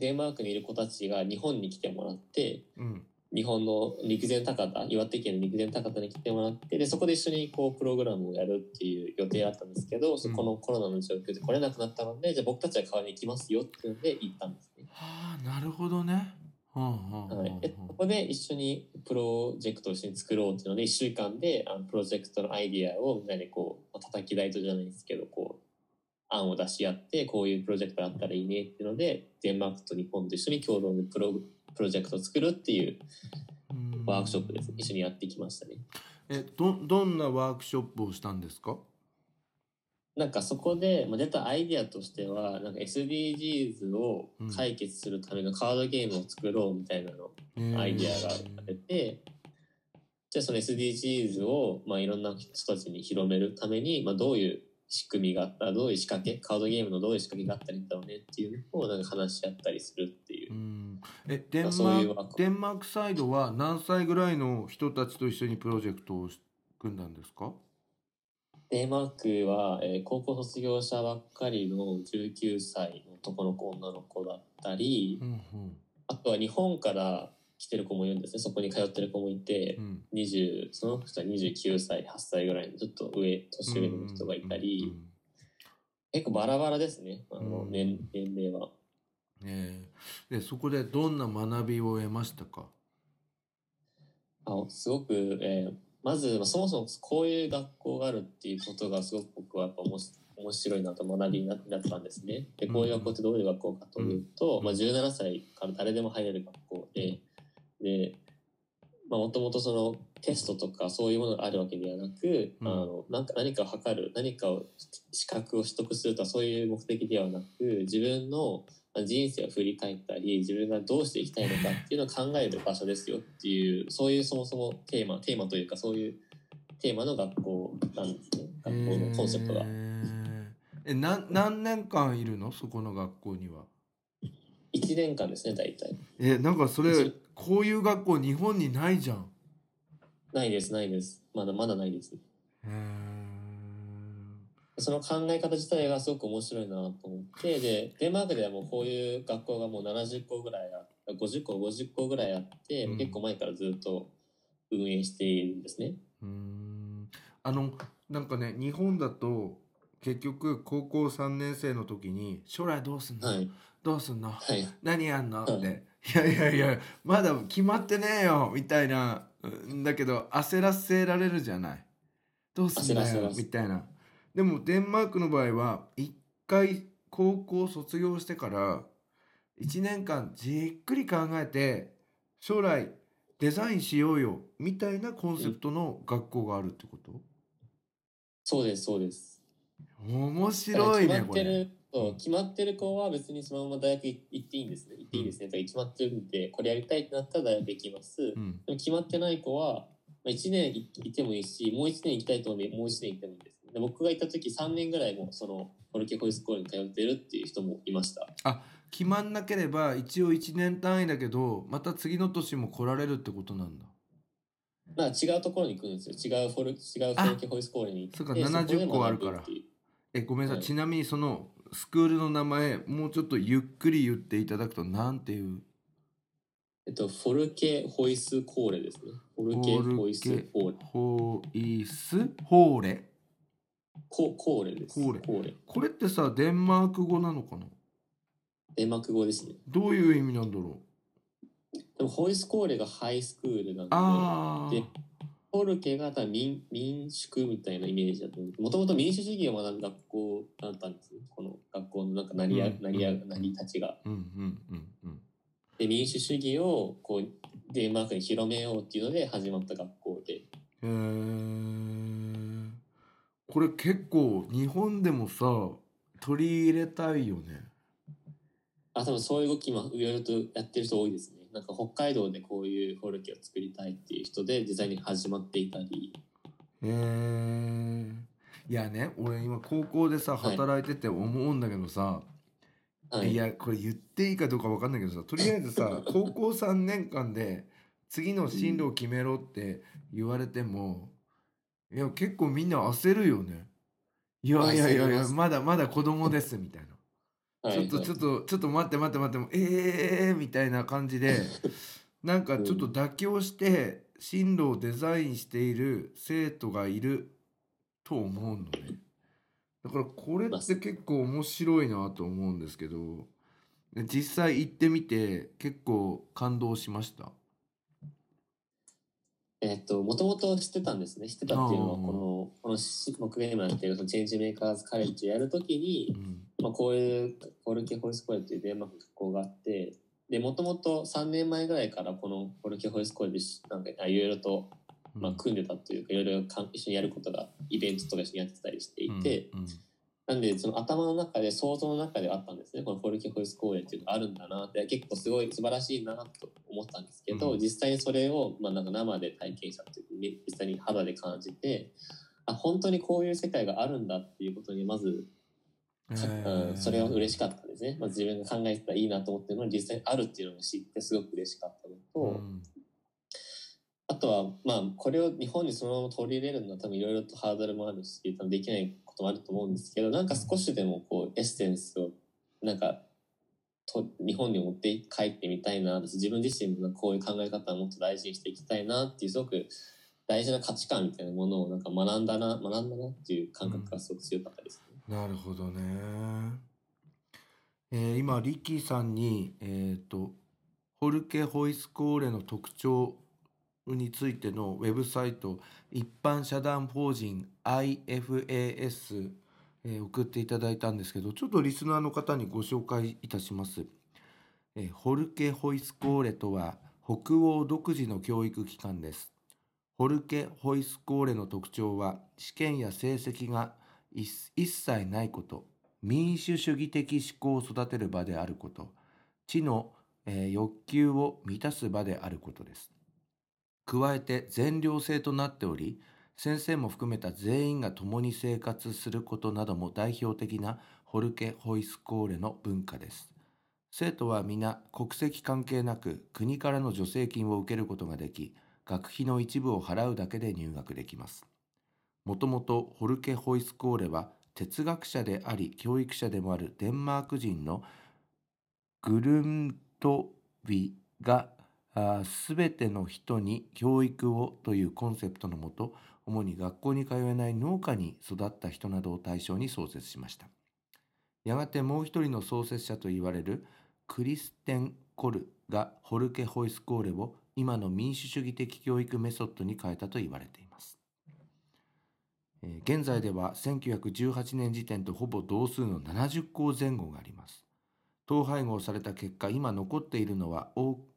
デンマークにいる子たちが日本に来てもらって、うん。日本の陸前高田、岩手県の陸前高田に来てもらって、で、そこで一緒にこう、プログラムをやるっていう予定だったんですけど、そこのコロナの状況で来れなくなったので、じゃあ僕たちは代わりに行きますよっていうので行ったんですね。はあなるほどね。はい、であここで一緒にプロジェクトを一緒に作ろうっていうので1週間であのプロジェクトのアイディアをみんなでこうまあ叩き台とじゃないですけどこう案を出し合ってこういうプロジェクトがあったらいいねっていうのでデンマークと日本と一緒に共同でプロプロジェクトを作るっていううん。ワークショップです。ね一緒にやってきましたね。えどどんなワークショップをしたんですか？なんかそこでまあ出たアイディアとしてはなんか SDGs を解決するためのカードゲームを作ろうみたいなのアイディアが出て、じゃあその SDGs を、まあ、いろんな人たちに広めるために、まあ、どういう仕組みがあったらどういう仕掛けカードゲームのどういう仕掛けがあったらいいんだろうねっていうのをなんか話し合ったりするっていう。う。ん。えデンマークデンマークサイドは何歳ぐらいの人たちと一緒にプロジェクトをし組んだんですか？デンマークは、えー高校卒業者ばっかりの19歳の男の子女の子だったり、うんうん。あとは日本から来てる子もいるんですね。そこに通ってる子もいてう、ん。20その人は29歳8歳ぐらいのちょっと上年上の人がいたり、結構バラバラですね。あのうん。年年齢は。ええ。でそこでどんな学びを得ましたか？あすごく、えーまず、まあ、そもそもこういう学校があるっていうことがすごく僕はやっぱ面白面白いなと学びにななったんですね。でこういう学校ってどういう学校かというと、うん。まあ、17歳から誰でも入れる学校ででもともとそのテストとかそういうものがあるわけではなく、うん。あのなんか何かを測る何かを資格を取得するとはそういう目的ではなく自分のまあ人生を振り返ったり自分がどうしていきたいのかっていうのを考える場所ですよっていうそういうそもそもテーマテーマというかそういうテーマの学校なんですね。学校のコンセプトが。ええな何年間いるの？そこの学校には。1年間ですね大体。えなんかそれ一こういう学校日本にないじゃん。ないですないです。まだまだないです。へその考え方自体がすごく面白いなと思ってでデンマークではもうこういう学校がもう70校ぐらいあ50校50校ぐらいあって、うん。結構前からずっと運営しているんですね。うーん。あのなんかね日本だと結局高校3年生の時に将来どうすんの、はい。どうすんの？はい。何やんの？って、はいいやいやいやまだ決まってねえよみたいな。うんだけど焦らせられるじゃない。どうすんだよみたいな。でもデンマークの場合は一回高校卒業してから1年間じっくり考えて将来デザインしようよみたいなコンセプトの学校があるってこと、そうですそうです。面白いねこれ。そう決まってる子は別にそのまま大学行っていいんですね行っていいですねとか決まってるんでこれやりたいってなったら大学行きます。うんでも決まってない子は、まあ、1年いいてもいいし、もう1年行きたいと思うんで、もう1年行ってもいいです。で僕が行った時3年ぐらいもそのフォルケホイスコールに通ってるっていう人もいました。決まんなければ一応1年単位だけどまた次の年も来られるってことなんだまあ違うところに行くんですよ。違うフォル、違うフォルケホイスコールに行って。そうかで70こで個あるからえごめんなさい、はいちなみにそのスクールの名前もうちょっとゆっくり言っていただくとなんていう？えっと、フォルケホイスコーレですね。フォルケホイスコーレ。ホイス？ホーレココーレです。コーレコーレ。これってさデンマーク語なのかな？デンマーク語ですね。どういう意味なんだろう？でもホイスコーレがハイスクールなんで、ああでフォルケが多分民民宿みたいなイメージだと思う。もともと民主主義を学ぶ学校だったんですね。この学校のなんか成りや、うん成りや、うん成り立ちが。うんうんうんうんで、民主主義をこうデンマークに広めようっていうので始まった学校で。へえこれ結構日本でもさ取り入れたいよねあ、多分そういう動き今いろいろとやってる人多いですね。なんか北海道でこういうフォルケを作りたいっていう人でデザインが始まっていたり。へえいやね俺今高校でさはい働いてて思うんだけどさ、はいいやこれ言っていいかどうか分かんないけどさとりあえずさ 高校3年間で次の進路を決めろって言われてもいや結構みんな焦るよね。いやいやいやいやまだまだ子供ですみたいな。はいちょっとちょっとちょっと待って待って待ってええー、みたいな感じで なんかちょっと妥協して進路をデザインしている生徒がいると思うのね。だからこれって結構面白いなと思うんですけど実際行ってみて結構感動しました？えっと、もともと知ってたんですね。知ってたっていうのは、この、このし僕が今やってるそのチェンジメーカーズカレッジをやるときにう、ん。まあ、こういうコルケホイスコーレっていうデンマークの学校があって、で、もともと3年前ぐらいからこのコルケホイスコーレでし、なんか、いろいろと、まあ、組んでたというか、いろいろ一緒にやることが、イベントとか一緒にやってたりしていて、うんなんで、その頭の中で、想像の中ではあったんですね。このフォルケホイス公演っていうのがあるんだなって、結構すごい素晴らしいなと思ったんですけど、うん実際にそれを、まあなんか生で体験したっていうか、実際に肌で感じて、あ、本当にこういう世界があるんだっていうことに、まず、えかーうん、それは嬉しかったですね。まあ、自分が考えてたらいいなと思ってるのに、実際にあるっていうのを知ってすごく嬉しかったのと、うんあとは、まあ、これを日本にそのまま取り入れるのは多分いろいろとハードルもあるし、多分できないこともあると思うんですけど、なんか少しでもこう、エッセンスを、なんか、と日本に持って帰ってみたいな、私自分自身もこういう考え方をもっと大事にしていきたいなっていう、すごく大事な価値観みたいなものをなんか学んだな、学んだなっていう感覚がすごく強かったですね。なるほどね。えー今リッキーさんにえっ、とホルケ・ホイスコーレの特徴についてのウェブサイト一般社団法人 IFAS、えー送っていただいたんですけどちょっとリスナーの方にご紹介いたします。えーホルケ・ホイスコーレとは北欧独自の教育機関です。ホルケ・ホイスコーレの特徴は試験や成績が一切ないこと民主主義的思考を育てる場であること知の、えー欲求を満たす場であることです加えて全寮制となっており先生も含めた全員が共に生活することなども代表的なホルケ・ホイスコーレの文化です。生徒は皆国籍関係なく国からの助成金を受けることができ学費の一部を払うだけで入学できます。もともとホルケ・ホイスコーレは哲学者であり教育者でもあるデンマーク人のグルントビがすべての人に教育をというコンセプトのもと主に学校に通えない農家に育った人などを対象に創設しましたやがてもう一人の創設者といわれるクリステン・コルがホルケ・ホイスコーレを今の民主主義的教育メソッドに変えたと言われています現在では1918年時点とほぼ同数の70校前後があります。統廃合された結果、今残っているのは多く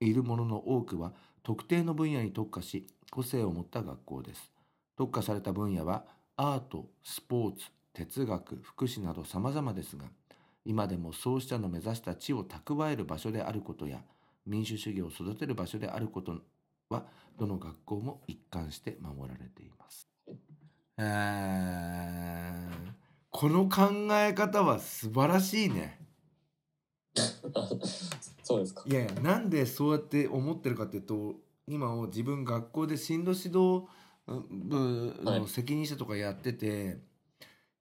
いるものの多くは特定の分野に特化し、個性を持った学校です。特化された分野はアート、スポーツ、哲学、福祉など様々ですが、今でも創始者の目指した地を蓄える場所であることや、民主主義を育てる場所であることは、どの学校も一貫して守られています。えーこの考え方は素晴らしいね。そうですか。いやいやなんでそうやって思ってるかっていうと今を自分学校で進路指導部の責任者とかやってて、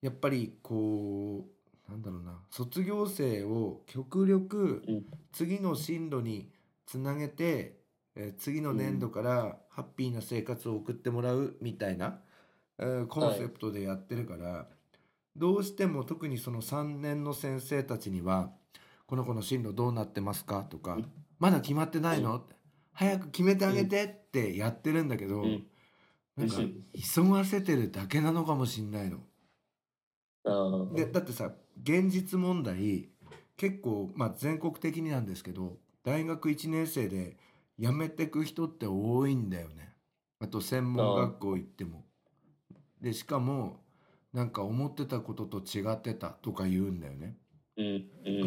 やっぱりこうなんだろうな卒業生を極力うん。次の進路につなげて、えー次の年度からハッピーな生活を送ってもらうみたいな、えーコンセプトでやってるから、どうしても特にその3年の先生たちには「この子の進路どうなってますか?」とかうん「まだ決まってないの?」って「早く決めてあげて」ってやってるんだけど、うん。なんかうん。急がせてるだけなのかもしんないの。でだってさ現実問題結構、まあ、全国的になんですけど大学1年生で辞めてく人って多いんだよね。あと専門学校行っても。でしかもなんか思ってたことと違ってたとか言うんだよね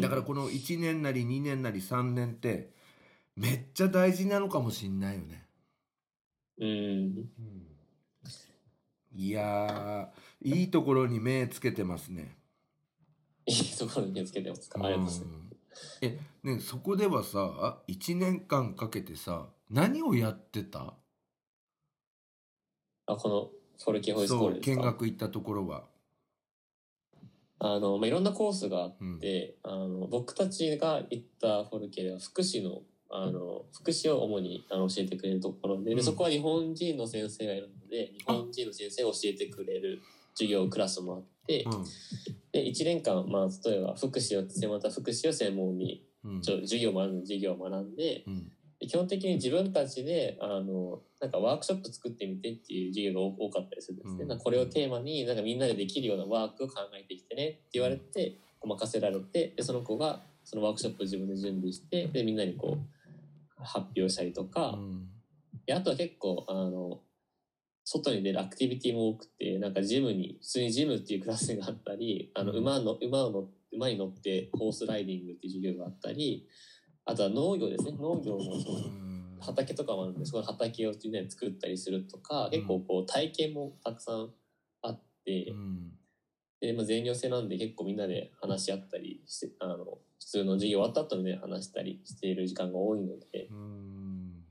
だからこの1年なり2年なり3年ってめっちゃ大事なのかもしんないよね。うん。いやーいいところに目つけてますね。いいところに見つけてますか？ありがとうございます。うんえねそこではさ1年間かけてさ何をやってた？あ、このフォルケホイスコール見学行ったところは。あの、まあ、いろんなコースがあうん。って、あの、僕たちが行ったフォルケでは福祉の、あの、福祉を主にあの教えてくれるところで、うん。でそこは日本人の先生がいるので、日本人の先生が教えてくれる授業、クラスもあって、うん。で、1年間、まあ、例えば福祉を、専門た福祉を専門に、授業を学んで、授業を学んで、うん。で基本的に自分たちで、あの、なんかワークショップ作ってみてっていう授業が多多かったりするんですね。うん。これをテーマに、なんかみんなでできるようなワークを考えてきてねって言われて、任せられて、で、その子がそのワークショップを自分で準備して、で、みんなにこう、発表したりとか、うん。であとは結構、あの、外に出るアクティビティも多くて、なんかジムに、普通にジムっていうクラスがあったり、あの、うん。馬の、馬をの、馬に乗ってホースライディングっていう授業があったり、あとは農業ですね。農業のそのうん。畑とかもあるんで、そこの畑を作ったりするとか、結構こう体験もたくさんあって、うん。で、まあ、全寮制なんで結構みんなで話し合ったりして、あの、普通の授業終わった後にね、話したりしている時間が多いので、うん。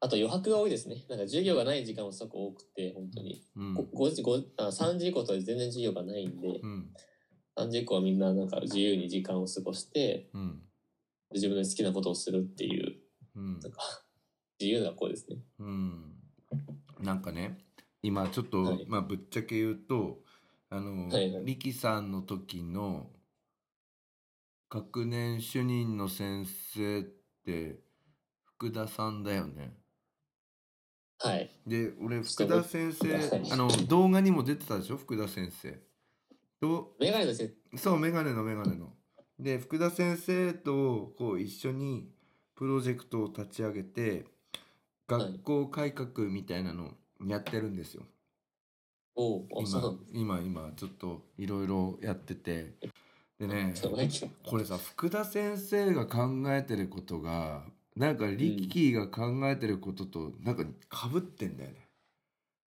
あと余白が多いですね。なんか授業がない時間もすごく多くて、本当に。うん。こ5時、5あ3時以降と全然授業がないんで、うん。3時以降はみんななんか自由に時間を過ごして、うん自分の好きなことをするっていう、うんなんか、自由な学校ですね。うんなんかね今ちょっと、はいまあぶっちゃけ言うとあの、はいはい力さんの時の学年主任の先生って福田さんだよね。はい。で俺福田先生はいあの動画にも出てたでしょ？福田先生。どメガネの先そうメガネのメガネの。で福田先生とこう一緒にプロジェクトを立ち上げて学校改革みたいなのをやってるんですよ。お今今今ちょっといろいろやっててでね これさ福田先生が考えてることがなんかリッキーが考えてることとなんかかぶってんだよね。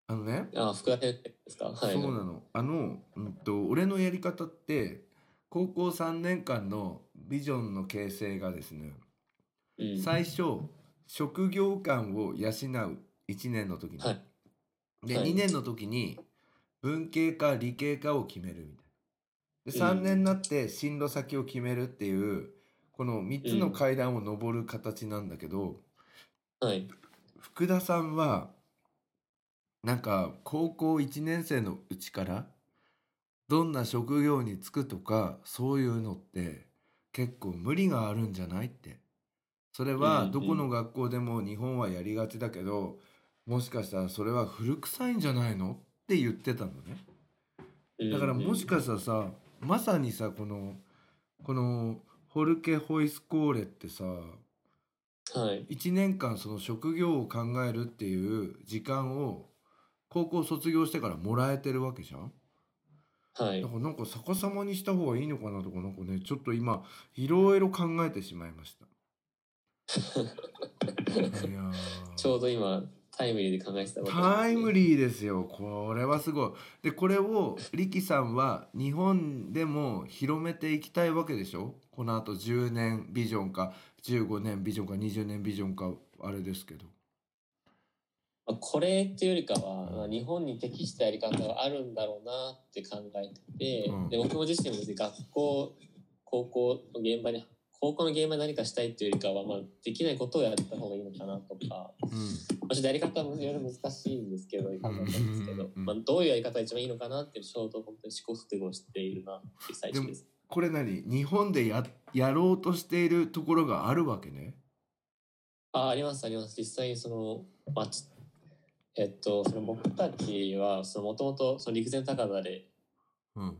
あのね、あ、福田先生ですか？はい。そうなのあの、うん、と俺のやり方って高校3年間のビジョンの形成がですねうん、最初職業観を養う1年の時に、はい。で、はい2年の時に文系か理系かを決めるみたいな。でうん3年になって進路先を決めるっていうこの3つの階段を上る形なんだけど、はい。福田さんはなんか高校1年生のうちからどんな職業に就くとかそういうのって結構無理があるんじゃないって。それはうんどこの学校でも日本はやりがちだけどもしかしたらそれは古臭いんじゃないのって言ってたのね。だからもしかしたらさまさにさこのこのホルケ・ホイスコーレってさはい。1年間その職業を考えるっていう時間を高校卒業してからもらえてるわけじゃんはい。だ。からなんか逆さまにした方がいいのかなとかなんかねちょっと今いろいろ考えてしまいました。いやー。ちょうど今、タイムリーで考えてたこと。タイムリリーですよ。これはすごい。でこれを力さんは日本でも広めていきたいわけでしょ？このあと10年ビジョンか15年ビジョンか20年ビジョンかあれですけどー。これっていうよりかは、まあ日本に適したやり方があるんだろうなって考えてて、うんで僕も自身も別に学校、高校の現場に、高校の現場で何かしたいっていうよりかは、まあ、できないことをやった方がいいのかなとか、うんまあちょっとやり方もいろいろ難しいんですけど、考えたんですけど、うんまあ、どういうやり方が一番いいのかなっていうちょうど本当に試行錯誤しているなっていう最中です。これ何？日本でややろうとしているところがあるわけね？あ、あります、あります。実際にその、まあ、ちえっと、その僕たちは、そのもともとその陸前高田でうん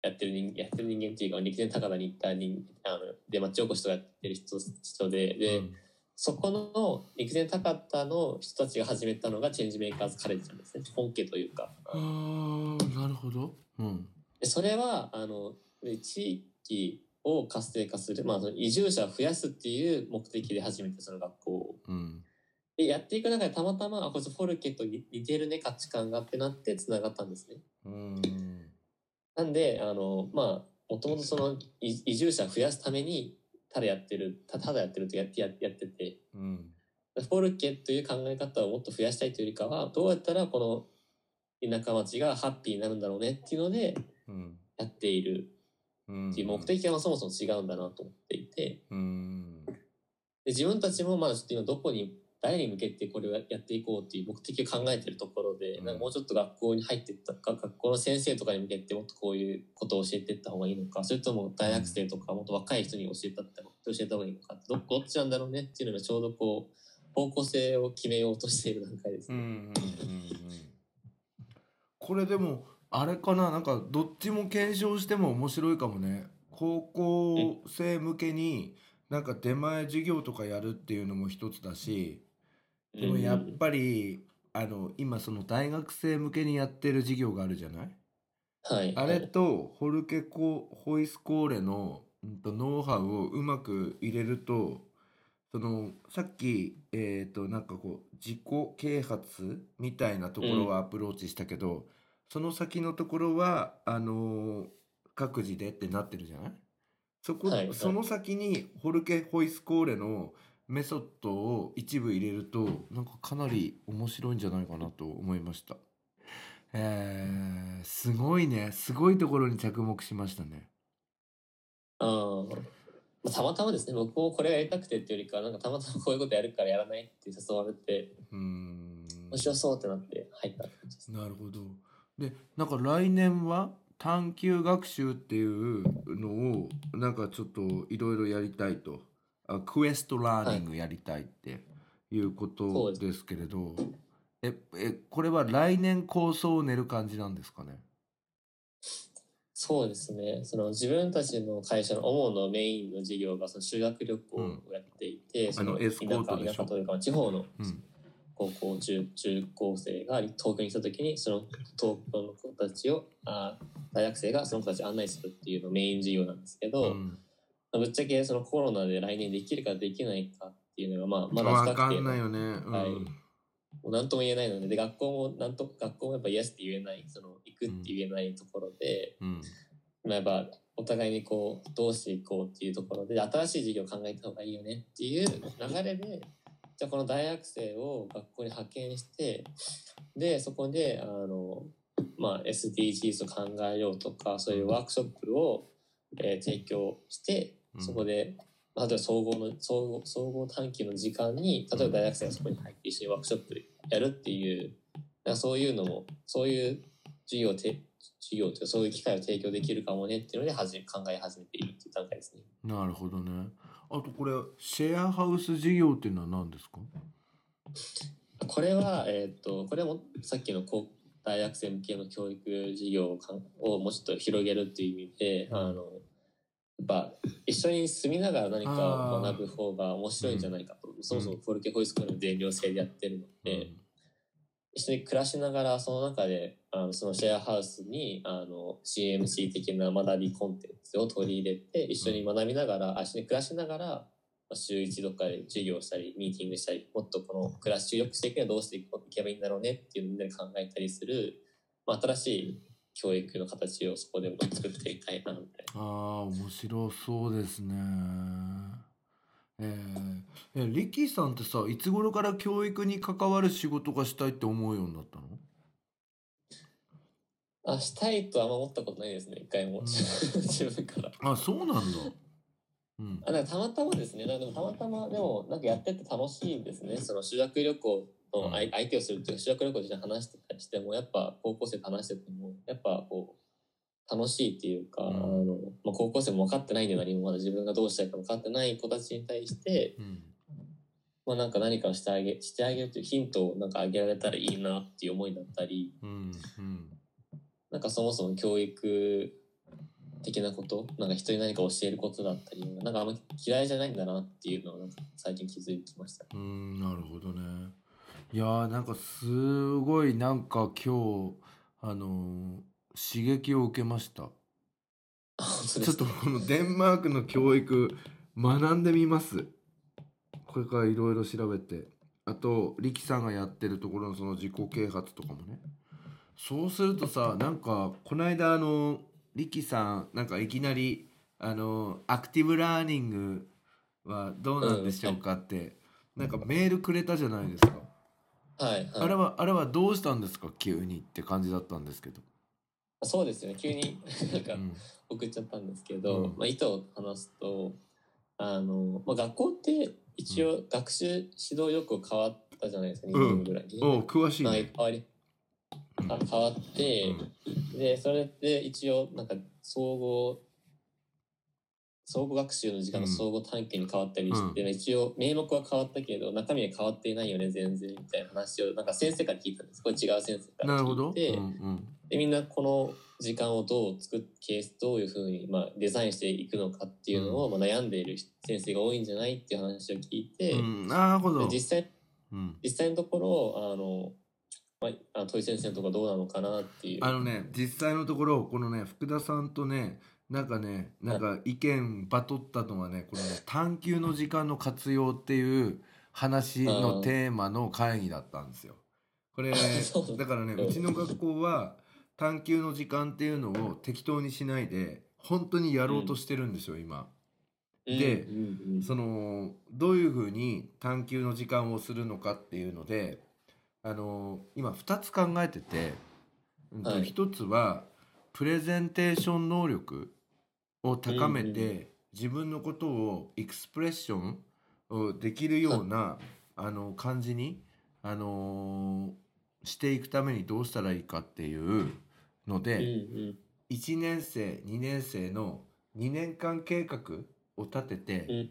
やってる人やってる人間っていうか、陸前高田に行った人あので、町おこしとかやってる人人で、で、うんそこの陸前高田の人たちが始めたのがチェンジメーカーズカレッジなんですね。本家というか。あーなるほどうんでそれは、あの、地域を活性化する、まあ、その移住者を増やすっていう目的で始めて、その学校を。うんで、やっていく中でたまたま、あ、こいつフォルケと似似てるね、価値観がってなって繋がったんですね。うん。なんで、あの、まあ、もともとそのい移住者を増やすためにただやってるたただやってるってやってややってて。うん。フォルケという考え方をもっと増やしたいというよりかはどうやったらこの田舎町がハッピーになるんだろうねっていうのでうん。やっている。うんっていう目的がそもそも違うんだなと思っていて。うん。で自分たちもまだちょっと今どこに誰に向けてこれをやっていこうっていう目的を考えてるところで、うん。なんかもうちょっと学校に入ってったか学校の先生とかに向けてもっとこういうことを教えていった方がいいのかそれとも大学生とかもっと若い人に教えたって教えた方がいいのかどどっちなんだろうねっていうのがちょうどこう方向性を決めようとしている段階ですね。うんうんうんうん。これでもあれかななんかどっちも検証しても面白いかもね。高校生向けになんか出前授業とかやるっていうのも一つだしでもやっぱりあの今その大学生向けにやってる授業があるじゃない？はい、あれとホルケコホイスコーレのうんとノウハウをうまく入れるとそのさっきえっ、となんかこう自己啓発みたいなところはアプローチしたけど、その先のところはあのー各自でってなってるじゃない？そこ、はいはい。その先にホルケホイスコーレのメソッドを一部入れるとなんかかなり面白いんじゃないかなと思いました。えー、すごいねすごいところに着目しましたね。ああたまたまですね僕もこれがやりたくてっていうよりかはなんかたまたまこういうことやるからやらないって誘われてうーん面白そうってなって入った。なるほど。でなんか来年は探究学習っていうのをなんかちょっといろいろやりたいとあ quest learning やりたいっていうことです。けれど、ええこれは来年構想を練る感じなんですかね？そうですね。その自分たちの会社の主のメインの事業がその修学旅行をやっていて、そあのエスコートでしょ？田舎田舎というか地方のうん。高校中中高生が東京に来た時にその東京の子たちをあ大学生がその子たちを案内するっていうのメイン事業なんですけど、うんぶっちゃけそのコロナで来年できるかできないかっていうのがまあまだ不確定んないよね。うん。はい。もう何とも言えないのでで学校もなんと学校もやっぱイエスって言えないその行くって言えないところで、うん。まあやっぱお互いにこうどうしていこうっていうところで新しい授業を考えた方がいいよねっていう流れでじゃあこの大学生を学校に派遣してでそこであの、まあ、SDGs を考えようとかそういうワークショップを、えー提供してうんそこで、まあ例えば総合の総合総合短期の時間に例えば大学生がそこに入って一緒にワークショップやるっていうなんかそういうのもそういう授業をて授業というかそういう機会を提供できるかもねっていうのではじ考え始めているっていう段階ですね。なるほどね。あとこれシェアハウス事業っていうのは何ですか？これは、えっとこれもさっきの高大学生向けの教育事業をもうちょっと広げるっていう意味で、あのやっぱ一緒に住みながら何かを学ぶ方が面白いんじゃないかと、そもそもフォルケホイスクールの全寮制でやってるので、一緒に暮らしながらその中であのそのシェアハウスにあの CMC 的な学びコンテンツを取り入れて一緒に学びながら、あ一緒に暮らしながらまあ週一どっかで授業したりミーティングしたりもっとこの暮らしを良くしていくにはどうしていけばいいんだろうねっていうので考えたりする、まあ、新しい教育の形をそこでも作っていきたいなみたいな。ああ面白そうですね。えー、えリキさんってさいつ頃から教育に関わる仕事がしたいって思うようになったの？あしたいとは思ったことないですね一回も、うん 自分から。あそうなんだ。うんあたまたまですねなんかでもたまたまでもなんかやってて楽しいですねその修学旅行の相相手をするっていうか修学旅行で話してたりしてもやっぱ高校生と話しててもやっぱこう楽しいっていうか、うんあのまあ、高校生も分かってないんで何もまだ自分がどうしたいか分かってない子たちに対して、うんまあ、なんか何かをしてあげしてあげるというヒントをなんかあげられたらいいなっていう思いだったりうんうんなんかそもそも教育的なことなんか人に何か教えることだったりなんかあんま嫌いじゃないんだなっていうのをなんか最近気づいてきました。うんなるほどね。いやーなんかすごいなんか今日あのー刺激を受けました。あ本当でちょっすかとこのデンマークの教育学んでみます。これからいろいろ調べて。あと、力さんがやってるところのその自己啓発とかもね。そうするとさ、なんか、この間あの、リキさんなんかいきなりあのアクティブラーニングはどうなんでしょうかって、なんかメールくれたじゃないですか、はい、はい。あれはあれはどうしたんですか？急にって感じだったんですけど、そうですよね。急に なんかうん。送っちゃったんですけど、うん。まあ、意図を話すと、あの、まあ、学校って一応学習指導よく変わったじゃないですか、2年ぐらいに。おう詳しいはいね、変わりあ変わって、でそれで一応なんか総合総合学習の時間の総合探究に変わったりして、一応名目は変わったけど中身は変わっていないよね全然みたいな話をなんか先生から聞いたんです。これ違う先生から聞いて、うんうん。でみんなこの時間をどう作っケースどういうふうに、まあ、デザインしていくのかっていうのを、まあ、悩んでいる先生が多いんじゃないっていう話を聞いて、うん、なるほど。で、実際うん、実際のところあの、まあ、あの問い先生のところどうなのかなっていう。あのね実際のところこのね福田さんとねなんかねなんか意見バトったのはねこのね 探究の時間の活用っていう話のテーマの会議だったんですよ。これだだからねうちの学校は探究の時間っていうのを適当にしないで本当にやろうとしてるんですよ今。でそのどういうふうに探究の時間をするのかっていうのであの今2つ考えてて、うんとはい。1つはプレゼンテーション能力を高めて、うんう自分のことをエクスプレッションをできるようなあの感じに、あのしていくためにどうしたらいいかっていうので。うんうん。1年生2年生の2年間計画を立てて、うん。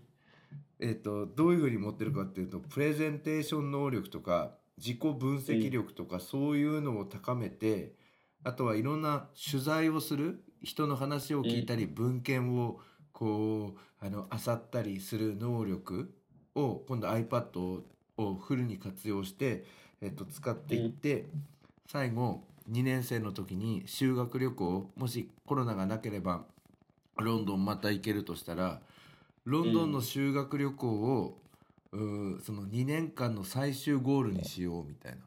えー、とどういうふうに持ってるかっていうとプレゼンテーション能力とか自己分析力とか、そういうのを高めてあとはいろんな取材をする人の話を聞いたり、文献をこうあの漁ったりする能力を今度 iPad ををフルに活用して、えっと使っていって、最後2年生の時に修学旅行もしコロナがなければロンドンまた行けるとしたらロンドンの修学旅行を、うーその2年間の最終ゴールにしようみたいな。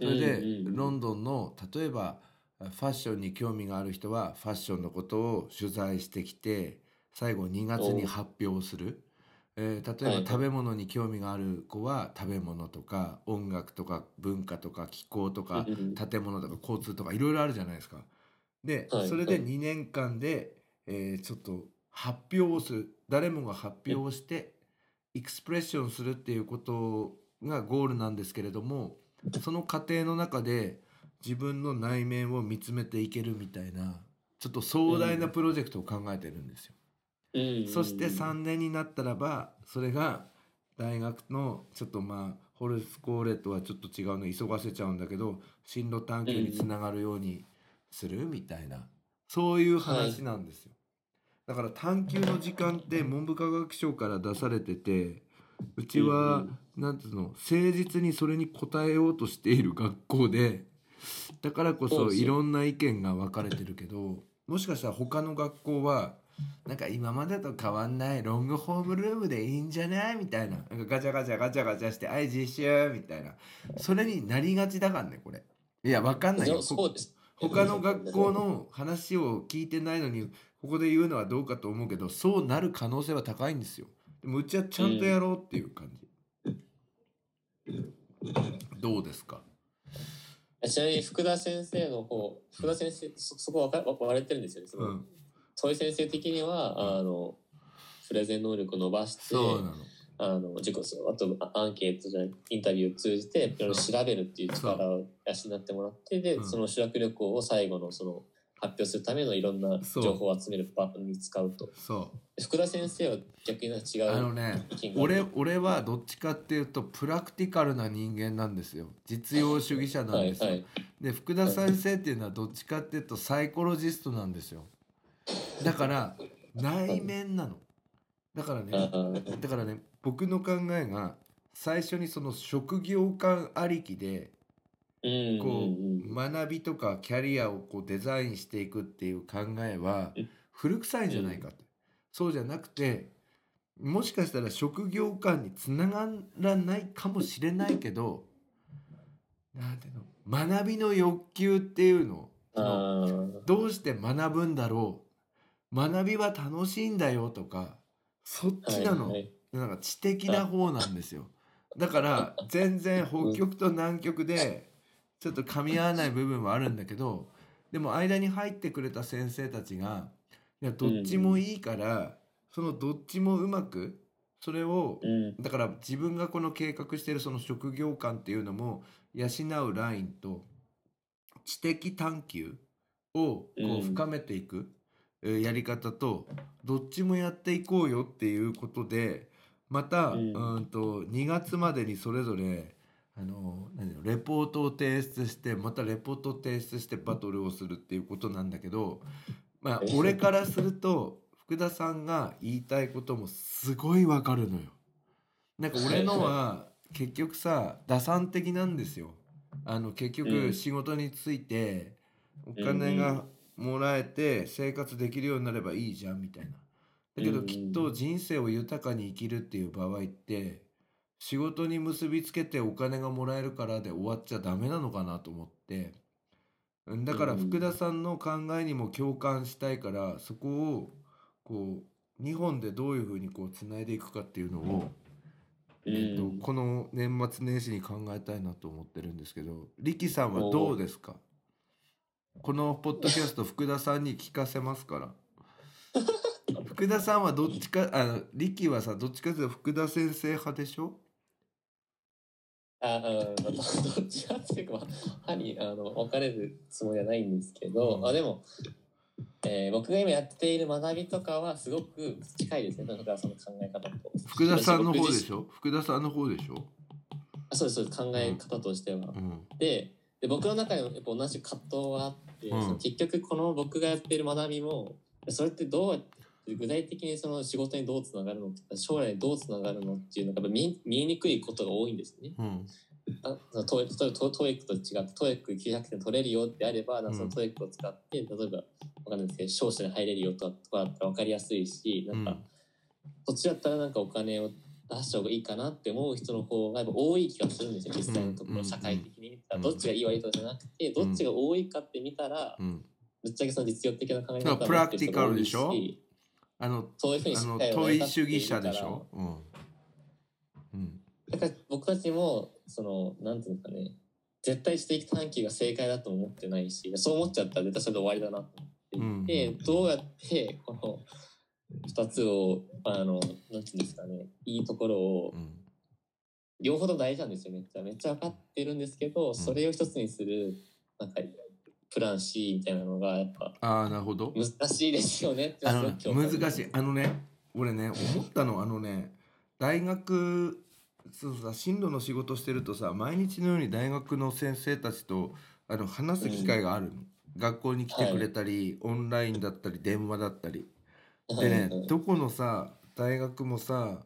それで、ロンドンの例えばファッションに興味がある人はファッションのことを取材してきて最後2月に発表する、えー例えはい。ば食べ物に興味がある子は食べ物とか音楽とか文化とか気候とか建物とか交通とかいろいろあるじゃないですか。で、はい。それではい。2年間で、えーちょっと発表をする誰もが発表をしてエクスプレッションするっていうことがゴールなんですけれどもその過程の中で自分の内面を見つめていけるみたいなちょっと壮大なプロジェクトを考えてるんですよ。うんそして3年になったらばそれが大学のちょっとまあホルスコーレとはちょっと違うの急がせちゃうんだけど進路探究につながるようにするみたいなそういう話なんですよ。だから探究の時間って文部科学省から出されててうちはなんていうの誠実にそれに応えようとしている学校でだからこそいろんな意見が分かれてるけどもしかしたら他の学校はなんか今までと変わんないロングホームルームでいいんじゃない？みたいな。なんかガチャガチャガチャガチャして「はい実習」みたいな。それになりがちだからねこれ。いや分かんないよ。そうそうです。他の学校の話を聞いてないのにここで言うのはどうかと思うけどそうなる可能性は高いんですよ。でもうちはちゃんとやろうっていう感じ、どうですか？ちなみに福田先生の方福田先生そそこ分か割れてるんですよね。その、うん。そういう先生的にはあのプレゼン能力を伸ばしてそうなの。あの自己あとあアンケートじゃないインタビューを通じていろいろ調べるっていう力を養ってもらってで、うん。その修学旅行を最後のその発表するためのいろんな情報を集める場に使うと。そ福田先生は逆に違うあのうね俺俺はどっちかっていうとプラクティカルな人間なんですよ。実用主義者なんですよ、はいはい。で福田先生っていうのはどっちかっていうとサイコロジストなんですよ。だから内面なの。だからあねーだからね僕の考えが最初にその職業観ありきでうんこう学びとかキャリアをこうデザインしていくっていう考えはうん。古臭いんじゃないかって。そうじゃなくてもしかしたら職業観につながらないかもしれないけどなんていうの学びの欲求っていうのどうして学ぶんだろう。学びは楽しいんだよとかそっちなの、はいはい。なんか知的な方なんですよ。だから 全然北極と南極で ちょっと噛み合わない部分はあるんだけどでも間に入ってくれた先生たちがいやどっちもいいからそのどっちもうまくそれをうん。だから自分がこの計画しているその職業観っていうのも養うラインと知的探求をこうん。う深めていくえーやり方とどっちもやっていこうよっていうことでまたううんんと2月までにそれぞれあの何だろうレポートを提出してまたレポートを提出してバトルをするっていうことなんだけどまあ俺からすると福田さんが言いたいこともすごいわかるのよ。なんか俺のは結局さ打算的なんですよ。あの結うん局仕事についてお金がもらえて生活できるようになればいいじゃんみたいな。だけどうんきっと人生を豊かに生きるっていう場合って仕事に結びつけてお金がもらえるからで終わっちゃダメなのかなと思って。うんだからうん。福田さんの考えにも共感したいからそこをこう日本でどういうふうにこうつないでいくかっていうのを、うえっとん。この年末年始に考えたいなと思ってるんですけど力さんはどうですか？このポッドキャスト福田さんに聞かせますから。福田さんはどっちかあの力はさどっちかというと福田先生派でしょ？あうんど どっちかっていうか、まあ、歯にあの分かれるつもりはないんですけど、うん。あでも、えー僕が今やっている学びとかはすごく近いですね。だからその考え方と。福田さんの方でしょ？ょ福田さんの方でしょ、そうですそうです。考え方としては、うん。でで僕の中でもやっぱ同じ葛藤はあって、うん。結局この僕がやっている学びもそれってどうやって具体的にその仕事にどうつながるの将来にどうつながるのっていうのが見え見えにくいことが多いんですね。うん。あそのトイ例えばト TOEIC と違って TOEIC 900点取れるよってあればなん。かその TOEIC を使って、例えばわかんないですけど商社に入れるよとかとかだったら分かりやすいしなんか、うん。そっちだったらなんかお金を出した方がいいかなって思う人の方が多い気がするんですよ実際のところ、うん社会的に。どっちがいい悪いとかじゃなくて、どっちが多いかって見たら、うん。ぶっちゃけその実用的な考え方プラクティカルでしょ？あのそういうふうにあの社会を問い主義者でしからょうん、うん、だから僕たちもそのなんていうのかね。絶対知的探求が正解だと思ってないしそう思っちゃったら絶対それで終わりだなと思っていて、うん。どうやってこの2つをあのなんていうんですかね。いいところをうん。両方とも大事なんですよめっちゃめっちゃ分かってるんですけど、それを一つにするなんかプラン C みたいなのがやっぱああなるほど。難しいですよねってあの難しい。あのね俺ね思ったのあのね大学そうさ進路の仕事してるとさ毎日のように大学の先生たちとあの話す機会があるの、学校に来てくれたり、オンラインだったり電話だったり。でねはい。はいどこのさ大学もさ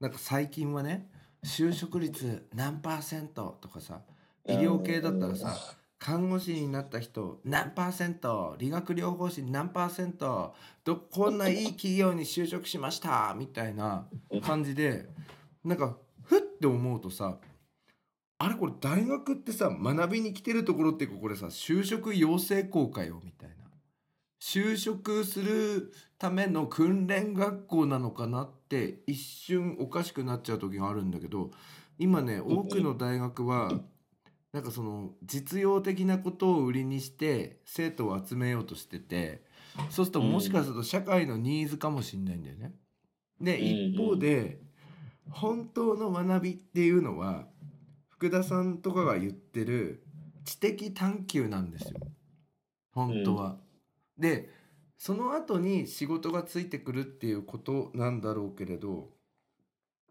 なんか最近はね就職率何パーセントとかさ医療系だったらさ看護師になった人何パーセント理学療法士何パーセントどこんないい企業に就職しましたみたいな感じでなんかふって思うとさあれこれ大学ってさ学びに来てるところっていうかこれさ就職養成校かよみたいな。就職するための訓練学校なのかなって一瞬おかしくなっちゃう時があるんだけど今ね多くの大学はなんかその実用的なことを売りにして生徒を集めようとしててそうするともしかすると社会のニーズかもしれないんだよね。でうん一方で本当の学びっていうのは福田さんとかが言ってる知的探求なんですよ本当は。でその後に仕事がついてくるっていうことなんだろうけれど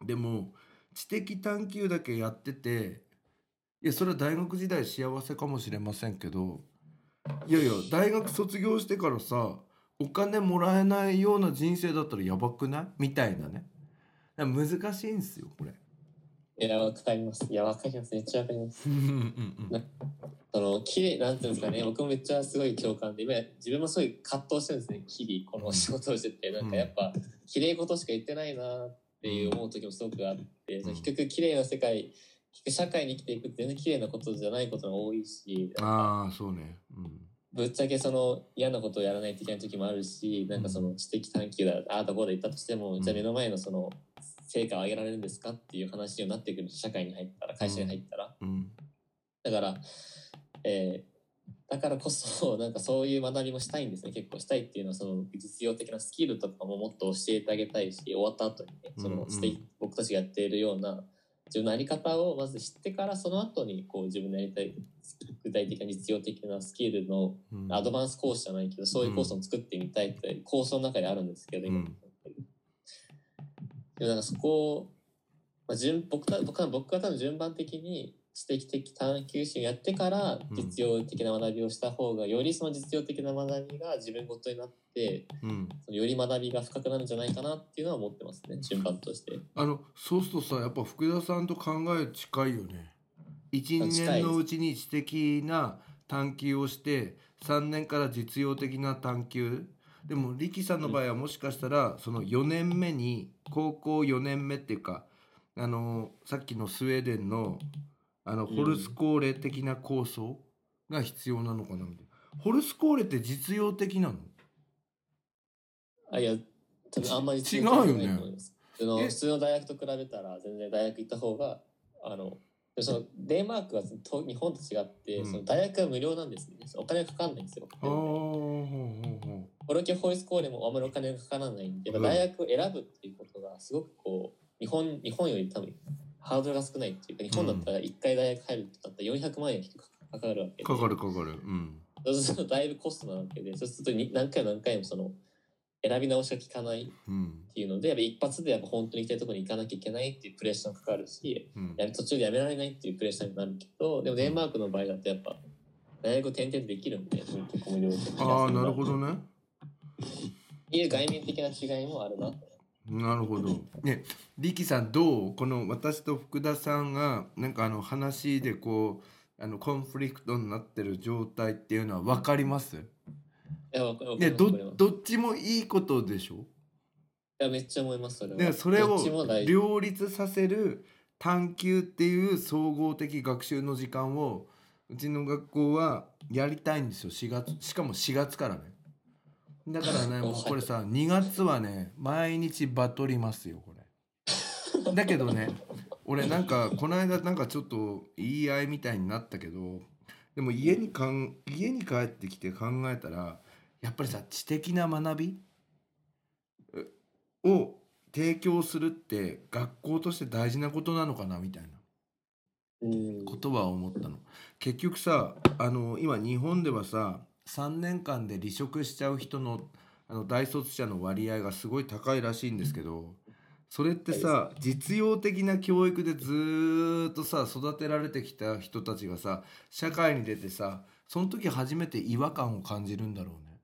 でも知的探求だけやってていやそれは大学時代幸せかもしれませんけどいやいや大学卒業してからさお金もらえないような人生だったらやばくない？みたいなね。難しいんですよこれ。いやわかります。いやわかります。めっちゃわかります。うんうんうんその綺麗なんていうんですかね。僕もめっちゃすごい共感で今自分もすごい葛藤してるんですね。日々この仕事をしてて。なんかやっぱ綺麗事しか言ってないなっていう思う時もすごくあって、ん。その結局綺麗な世界社会に生きていくって全然綺麗なことじゃないことが多いしああそうね。ぶっちゃけその嫌なことをやらないといけない時もあるしなんかその知的探求だああだこうだ言ったとしても、うん。じゃあ目の前のその成果を上げられるんですかっていう話になってくる社会に入ったら会社に入ったら、うん。だから、えーだからこそなんかそういう学びもしたいんですね結構したいっていうのはその実用的なスキルとかももっと教えてあげたいし終わった後にねそうんうん。僕たちがやっているような自分の在り方をまず知ってからその後にこう自分のやりたい具体的な実用的なスキルのうん。アドバンスコースじゃないけどそういうコースを作ってみたいって構想の中であるんですけど今、うん。でもなんかそこを、まあ、順僕た僕は僕は多分順番的に知的的探求心をやってからうん。実用的な学びをした方がよりその実用的な学びが自分ごとになってうん。そのより学びが深くなるんじゃないかなっていうのは思ってますね順番として。あのそうするとさやっぱ福田さんと考え近いよね。12近いです年のうちに知的な探求をして3年から実用的な探求。でも力さんの場合はもしかしたらその4年目に高校4年目っていうかあのさっきのスウェーデンのあのうんホルスコーレ的な構想が必要なのかなみたいな。ホルスコーレって実用的なの？あいや多分あんまり違うよね。普通の大学と比べたら全然大学行った方があのでそのデンマークはと日本と違って、うん。その大学は無料なんですね。お金がかかんないんですよ。ああほうほうほう。コロキホイスコーレもあんまりお金がかからないんで、うん。大学を選ぶっていうことがすごくこう日本日本より多分ハードルが少ないっていうか日本だったら1回大学入るとだったら400万円かかるわけで。かかるかかる。うん。そうするとだいぶコストなわけでそうするとに何回も何回もその選び直しが効かないうん。っていうのでやっぱ一発でやっぱ本当に行きたいところに行かなきゃいけないっていうプレッシャーがかかるしうん。途中でやめられないっていうプレッシャーになるけどでもデンマークの場合だとやっぱ大学を転々とできるんで結構無料でああなるほどね。っていう概念的な違いもあるな。となるほど。ね、力さんどう？この私と福田さんがなんかあの話でこうあのコンフリクトになってる状態っていうのは分かります？いやわかわかね、どどっちもいいことでしょ？いやめっちゃ思いますそれはでそれを両立させる探究っていう総合的学習の時間をうちの学校はやりたいんですよ4月しかも4月からねだからね もうこれさ2月はね毎日バトりますよこれ。だけどね俺なんかこの間なんかちょっと言い合いみたいになったけどでも家にかん家に帰ってきて考えたらやっぱりさ知的な学びうを提供するって学校として大事なことなのかなみたいな。うん。ことは思ったの。結局さあの今日本ではさ3年間で離職しちゃう人のあの大卒者の割合がすごい高いらしいんですけどそれってさ実用的な教育でずーっとさ育てられてきた人たちがさ社会に出てさその時初めて違和感を感じるんだろうね。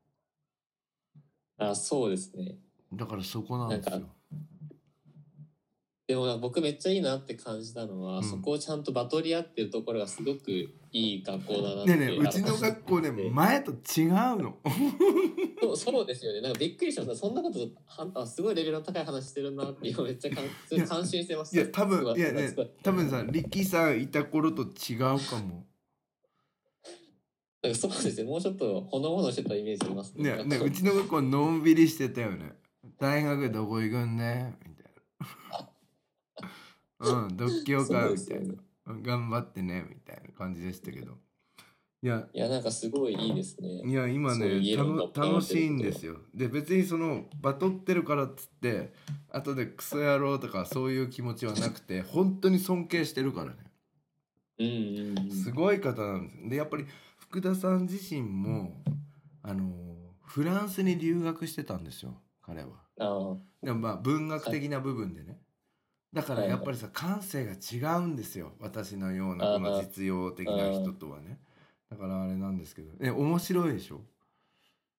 あそうですね。だからそこなんですよでも僕めっちゃいいなって感じたのは、うん。そこをちゃんとバトり合ってるところがすごくいい学校だなってねえねえうちの学校ねで前と違うの。そうそうですよね。なんかびっくりしましたそんなことはあすごいレベルの高い話してるなって今 めっちゃ感感心してましたいや多分いやね多分さリッキーさんいた頃と違うかも。そうですね。もうちょっとほのぼのしてたイメージありますね。ねうちの学校のんびりしてたよね。大学どこ行くんねみたいな うん 独協かみたいな、頑張ってねみたいな感じでしたけど。いやいやなんかすごいいいですね。いや今ね楽しいんですよ。で別にそのバトってるからっつって後でクソ野郎とかそういう気持ちはなくて 本当に尊敬してるからね。うんうんうん。すごい方なんですでやっぱり福田さん自身もあのフランスに留学してたんですよ彼は。あでもまあ文学的な部分でね。だからやっぱりさ感性が違うんですよ。私のようなこの実用的な人とはね。だからあれなんですけど。え面白いでしょ？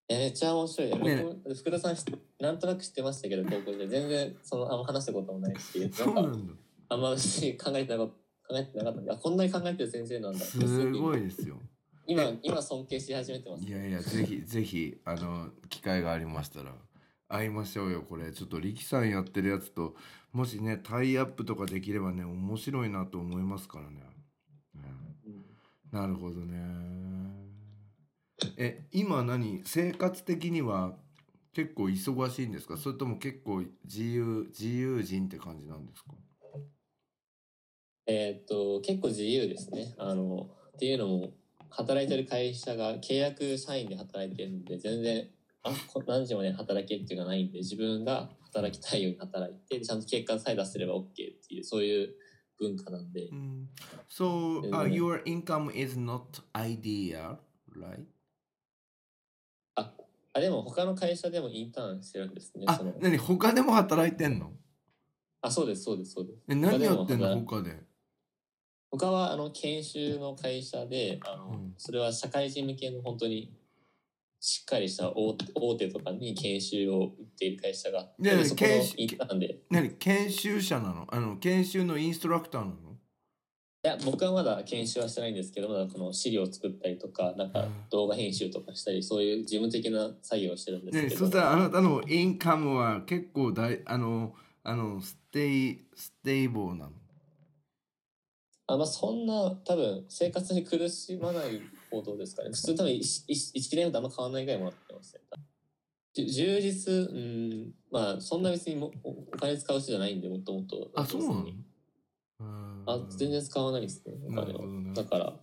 めっちゃ面白い、ね。福田さんなんとなく知ってましたけど高校で全然そのあんま話したこともないし そうなんんだあんまし考えてなかった考えてなかった。こんなに考えてる先生なんだすごいいですよ。今今尊敬し始めてます。いやいやぜひぜひあの機会がありましたら会いましょうよ。これちょっと力さんやってるやつともしねタイアップとかできればね面白いなと思いますからね。うんうんなるほどね。え今何？生活的には結構忙しいんですか？それとも結構自由自由人って感じなんですか？えーっと、結構自由ですね。あの、っていうのも、働いてる会社が契約社員で働いてるんで、全然、あ、こ何時まで働けっていうのがないんで、自分が働きたいように働いて、ちゃんと結果さえ出せれば OK っていう、そういう文化なんで。う、ん。So、uh, your income is not ideal, right? あ、あでも他の会社でもインターンしてるんですね。あ何他でも働いてんの？あ、そうです、そうです、そうです。え何やってんのも他で？他はあの研修の会社であの、うん。それは社会人向けの本当にしっかりした大手大手とかに研修を売っている会社が。いやいやそこのインターンで。い何？研修者なの？あの研修のインストラクターなの？や僕はまだ研修はしてないんですけどまだこの資料を作ったりとかなんかうん。動画編集とかしたりそういう事務的な作業をしてるんですね、けど、そしたらあなたのインカムは結構大あのあのステイステイボーなの？あまあそんな多分生活に苦しまないほどですかね。普通多分 1, 1年とあんま変わらないぐらいもらってますね。充実うんまあそんな別にもおお金使う人じゃないんでもっともっと。あそうなの？あ全然使わないですね。おな金は。ねだから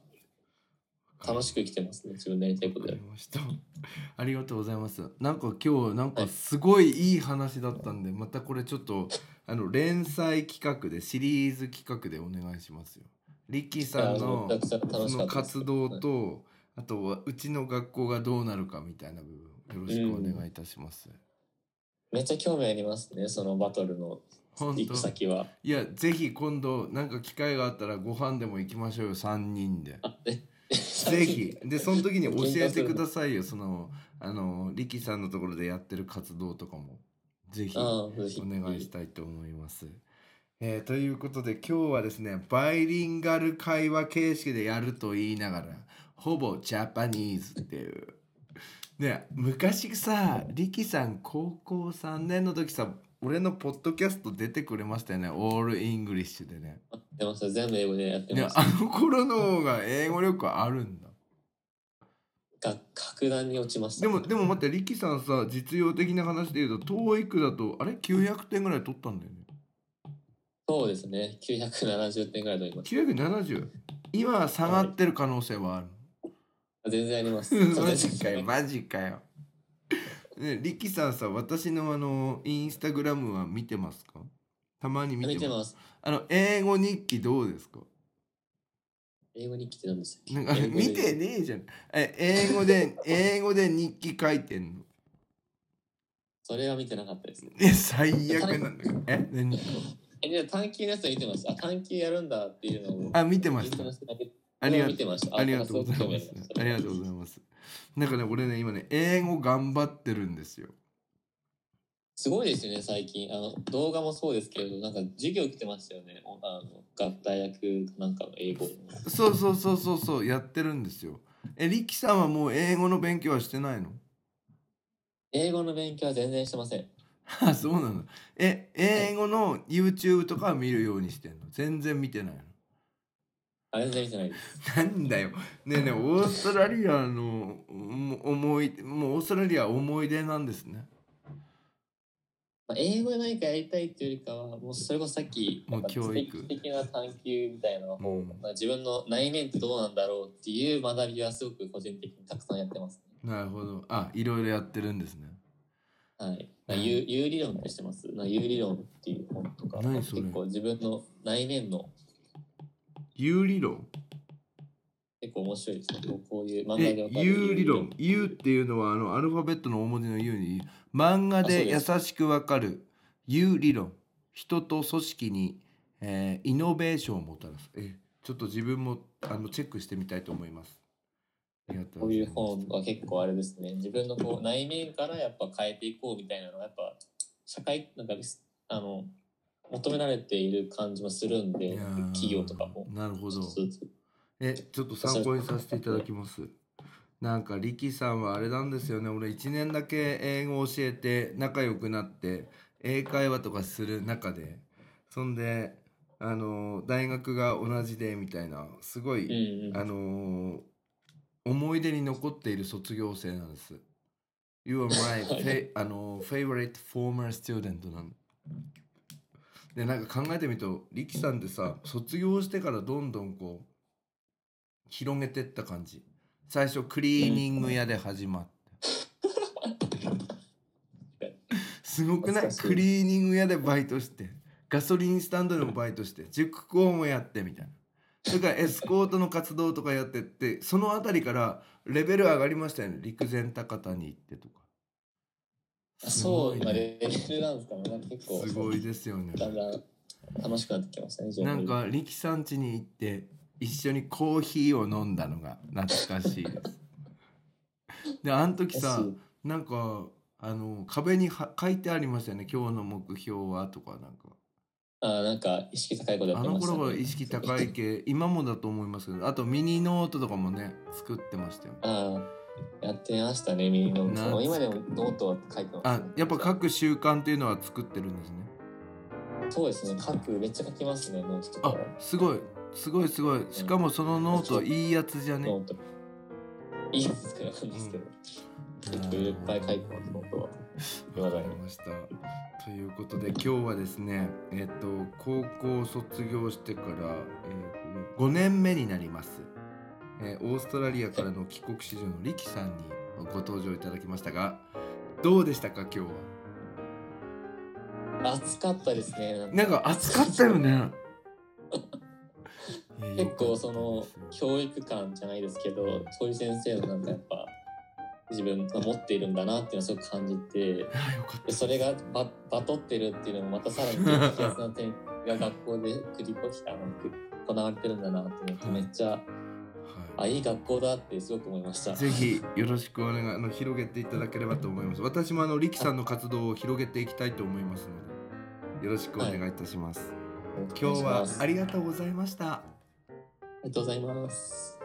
楽しく生きてますね。自分でやりたいことやりました。ありがとうございます。なんか今日なんかすごいいい話だったんでまたこれちょっとあの連載企画でシリーズ企画でお願いしますよリッキーさんのその活動とあとはうちの学校がどうなるかみたいな部分よろしくお願いいたします、めっちゃ興味ありますねそのバトルの行く先は。いやぜひ今度なんか機会があったらご飯でも行きましょうよ3人で。ぜひ。でその時に教えてくださいよそのあのリキさんのところでやってる活動とかも。ぜひ。お願いしたいと思います。えーということで今日はですねバイリンガル会話形式でやると言いながらほぼ Japanese っていう。ね昔さリキさん高校3年の時さ俺のポッドキャスト出てくれましたよね all Englishでね。でもそれ全部英語でやってますねあの頃の方が英語力あるんだ。が格段に落ちましたでもでも待ってリキさんさ実用的な話で言うと TOEIC だとあれ？900点ぐらい取ったんだよねそうですね。970点ぐらい取りまし970今は下がってる可能性はある、た全然あります。マジかよマジかよ。ねリキさんさ私のあのインスタグラムは見てますか？たまに見てます。見てます。あの英語日記どうですか？英語日記って何でしたっけ？なんか見てねえじゃん。え英語で 英語で日記書いてんの？それは見てなかったですね。え最悪なんだけど。え何？えじゃあ探求のやつは見てましたあ探求やるんだっていうのをあ見てました。ありがとう。見てました。ありがとうございます。ありがとうございます。なんかね、俺ね、今ね、英語頑張ってるんですよ。すごいですよね最近。あの動画もそうですけれどなんか授業来てましたよね。おあの合大学なんかの英語。のそうそうそうそうそう、やってるんですよ。え、リキさんはもう英語の勉強はしてないの？英語の勉強は全然してませんあ、そうなの。え、英語の YouTube とかは見るようにしてんの？全然見てないの？あ全然見てないです なんだよ。ねえねえ、オーストラリアのも思い、もうオーストラリアは思い出なんですね。まあ、英語で何かやりたいっていうよりかはもうそれこそさっきもう教育知的的な探求みたいなのを、う自分の内面ってどうなんだろうっていう学びはすごく個人的にたくさんやってます、なるほど。あ、いろいろやってるんですね。はい。まあ、有有理論ってしてます？な有理論っていう本とか、何それ？結構自分の内面の有理論？結構面白いですね。こういう漫画で有理論。U っていうのはあのアルファベットの大文字の U に漫画で優しくわかる有理論。人と組織に、えーイノベーションをもたらす。えちょっと自分もあのチェックしてみたいと思いますこういう本は結構あれですね。自分のこう内面からやっぱ変えていこうみたいなのがやっぱ社会なんかあの求められている感じもするんで企業とかも。なるほど。えちょっと参考にさせていただきます。なんかリキさんはあれなんですよね。俺1年だけ英語を教えて仲良くなって英会話とかする中で。そんであの大学が同じでみたいな。すごい、うんうん。あの思い出に残っている卒業生なんです。You are my フェあの favorite former student なんだ。で、なんか考えてみると、リキさんってさ、卒業してからどんどんこう、広げてった感じ。最初、クリーニング屋で始まって。すごくない？クリーニング屋でバイトして、ガソリンスタンドでもバイトして、塾校もやってみたいな。それからエスコートの活動とかやってって、そのあたりからレベル上がりましたよね。陸前高田に行ってとか。そう、まあ、ねレベルなんですかね。なんか結構、すごいですよね。だんだん楽しくなってきましたね。なんか力さん家に行って一緒にコーヒーを飲んだのが懐かしい です。であの時さなんかあの壁には書いてありましたよね今日の目標はとかなんかあーなんか意識高いことやっあのてました、ね。頃は意識高い系今もだと思いますけどあとミニノートとかもね作ってましたよねああ、やってましたね、ミニノーなト。今でもノートは書いてます、あやっぱ書く習慣っていうのは作ってるんですねそうですね、書く、めっちゃ書きますね、ノートとあか。すごいすごいすごいしかもそのノートいいやつじゃね？ノート。いいですけど、なんですけど。結構いっぱい書いてます、ノートは。わかりました。ということで今日はですね、えっ、と高校を卒業してから、えー、5年目になります、えーオーストラリアからの帰国子女のリキさんにご登場いただきましたが、どうでしたか今日は？暑かったですね。なんかなんか暑かったよね。結構その教育観じゃないですけど、そういう先生のなんかやっぱ、自分が持っているんだなっていうのをすごく感じて、それがババトってるっていうのもまたさらに激アツな点が学校で繰り越したあのく行われてるんだなって思ってめっちゃはあいい学校だってすごく思いましたい。ぜひよろしくお願いあの広げていただければと思います。私もあのリキさんの活動を広げていきたいと思いますので、よろしくお願いいたします。今日はありりがとうございました。ありがとうございます。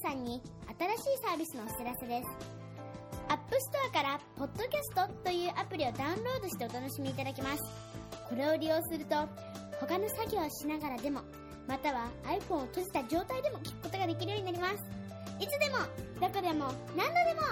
さんに新しいサービスのお知らせです。App Store から Podcast というアプリをダウンロードしてお楽しみいただけます。これを利用すると他の作業をしながらでもまたは iPhone を閉じた状態でも聞くことができるようになります。いつでもどこでも何度でも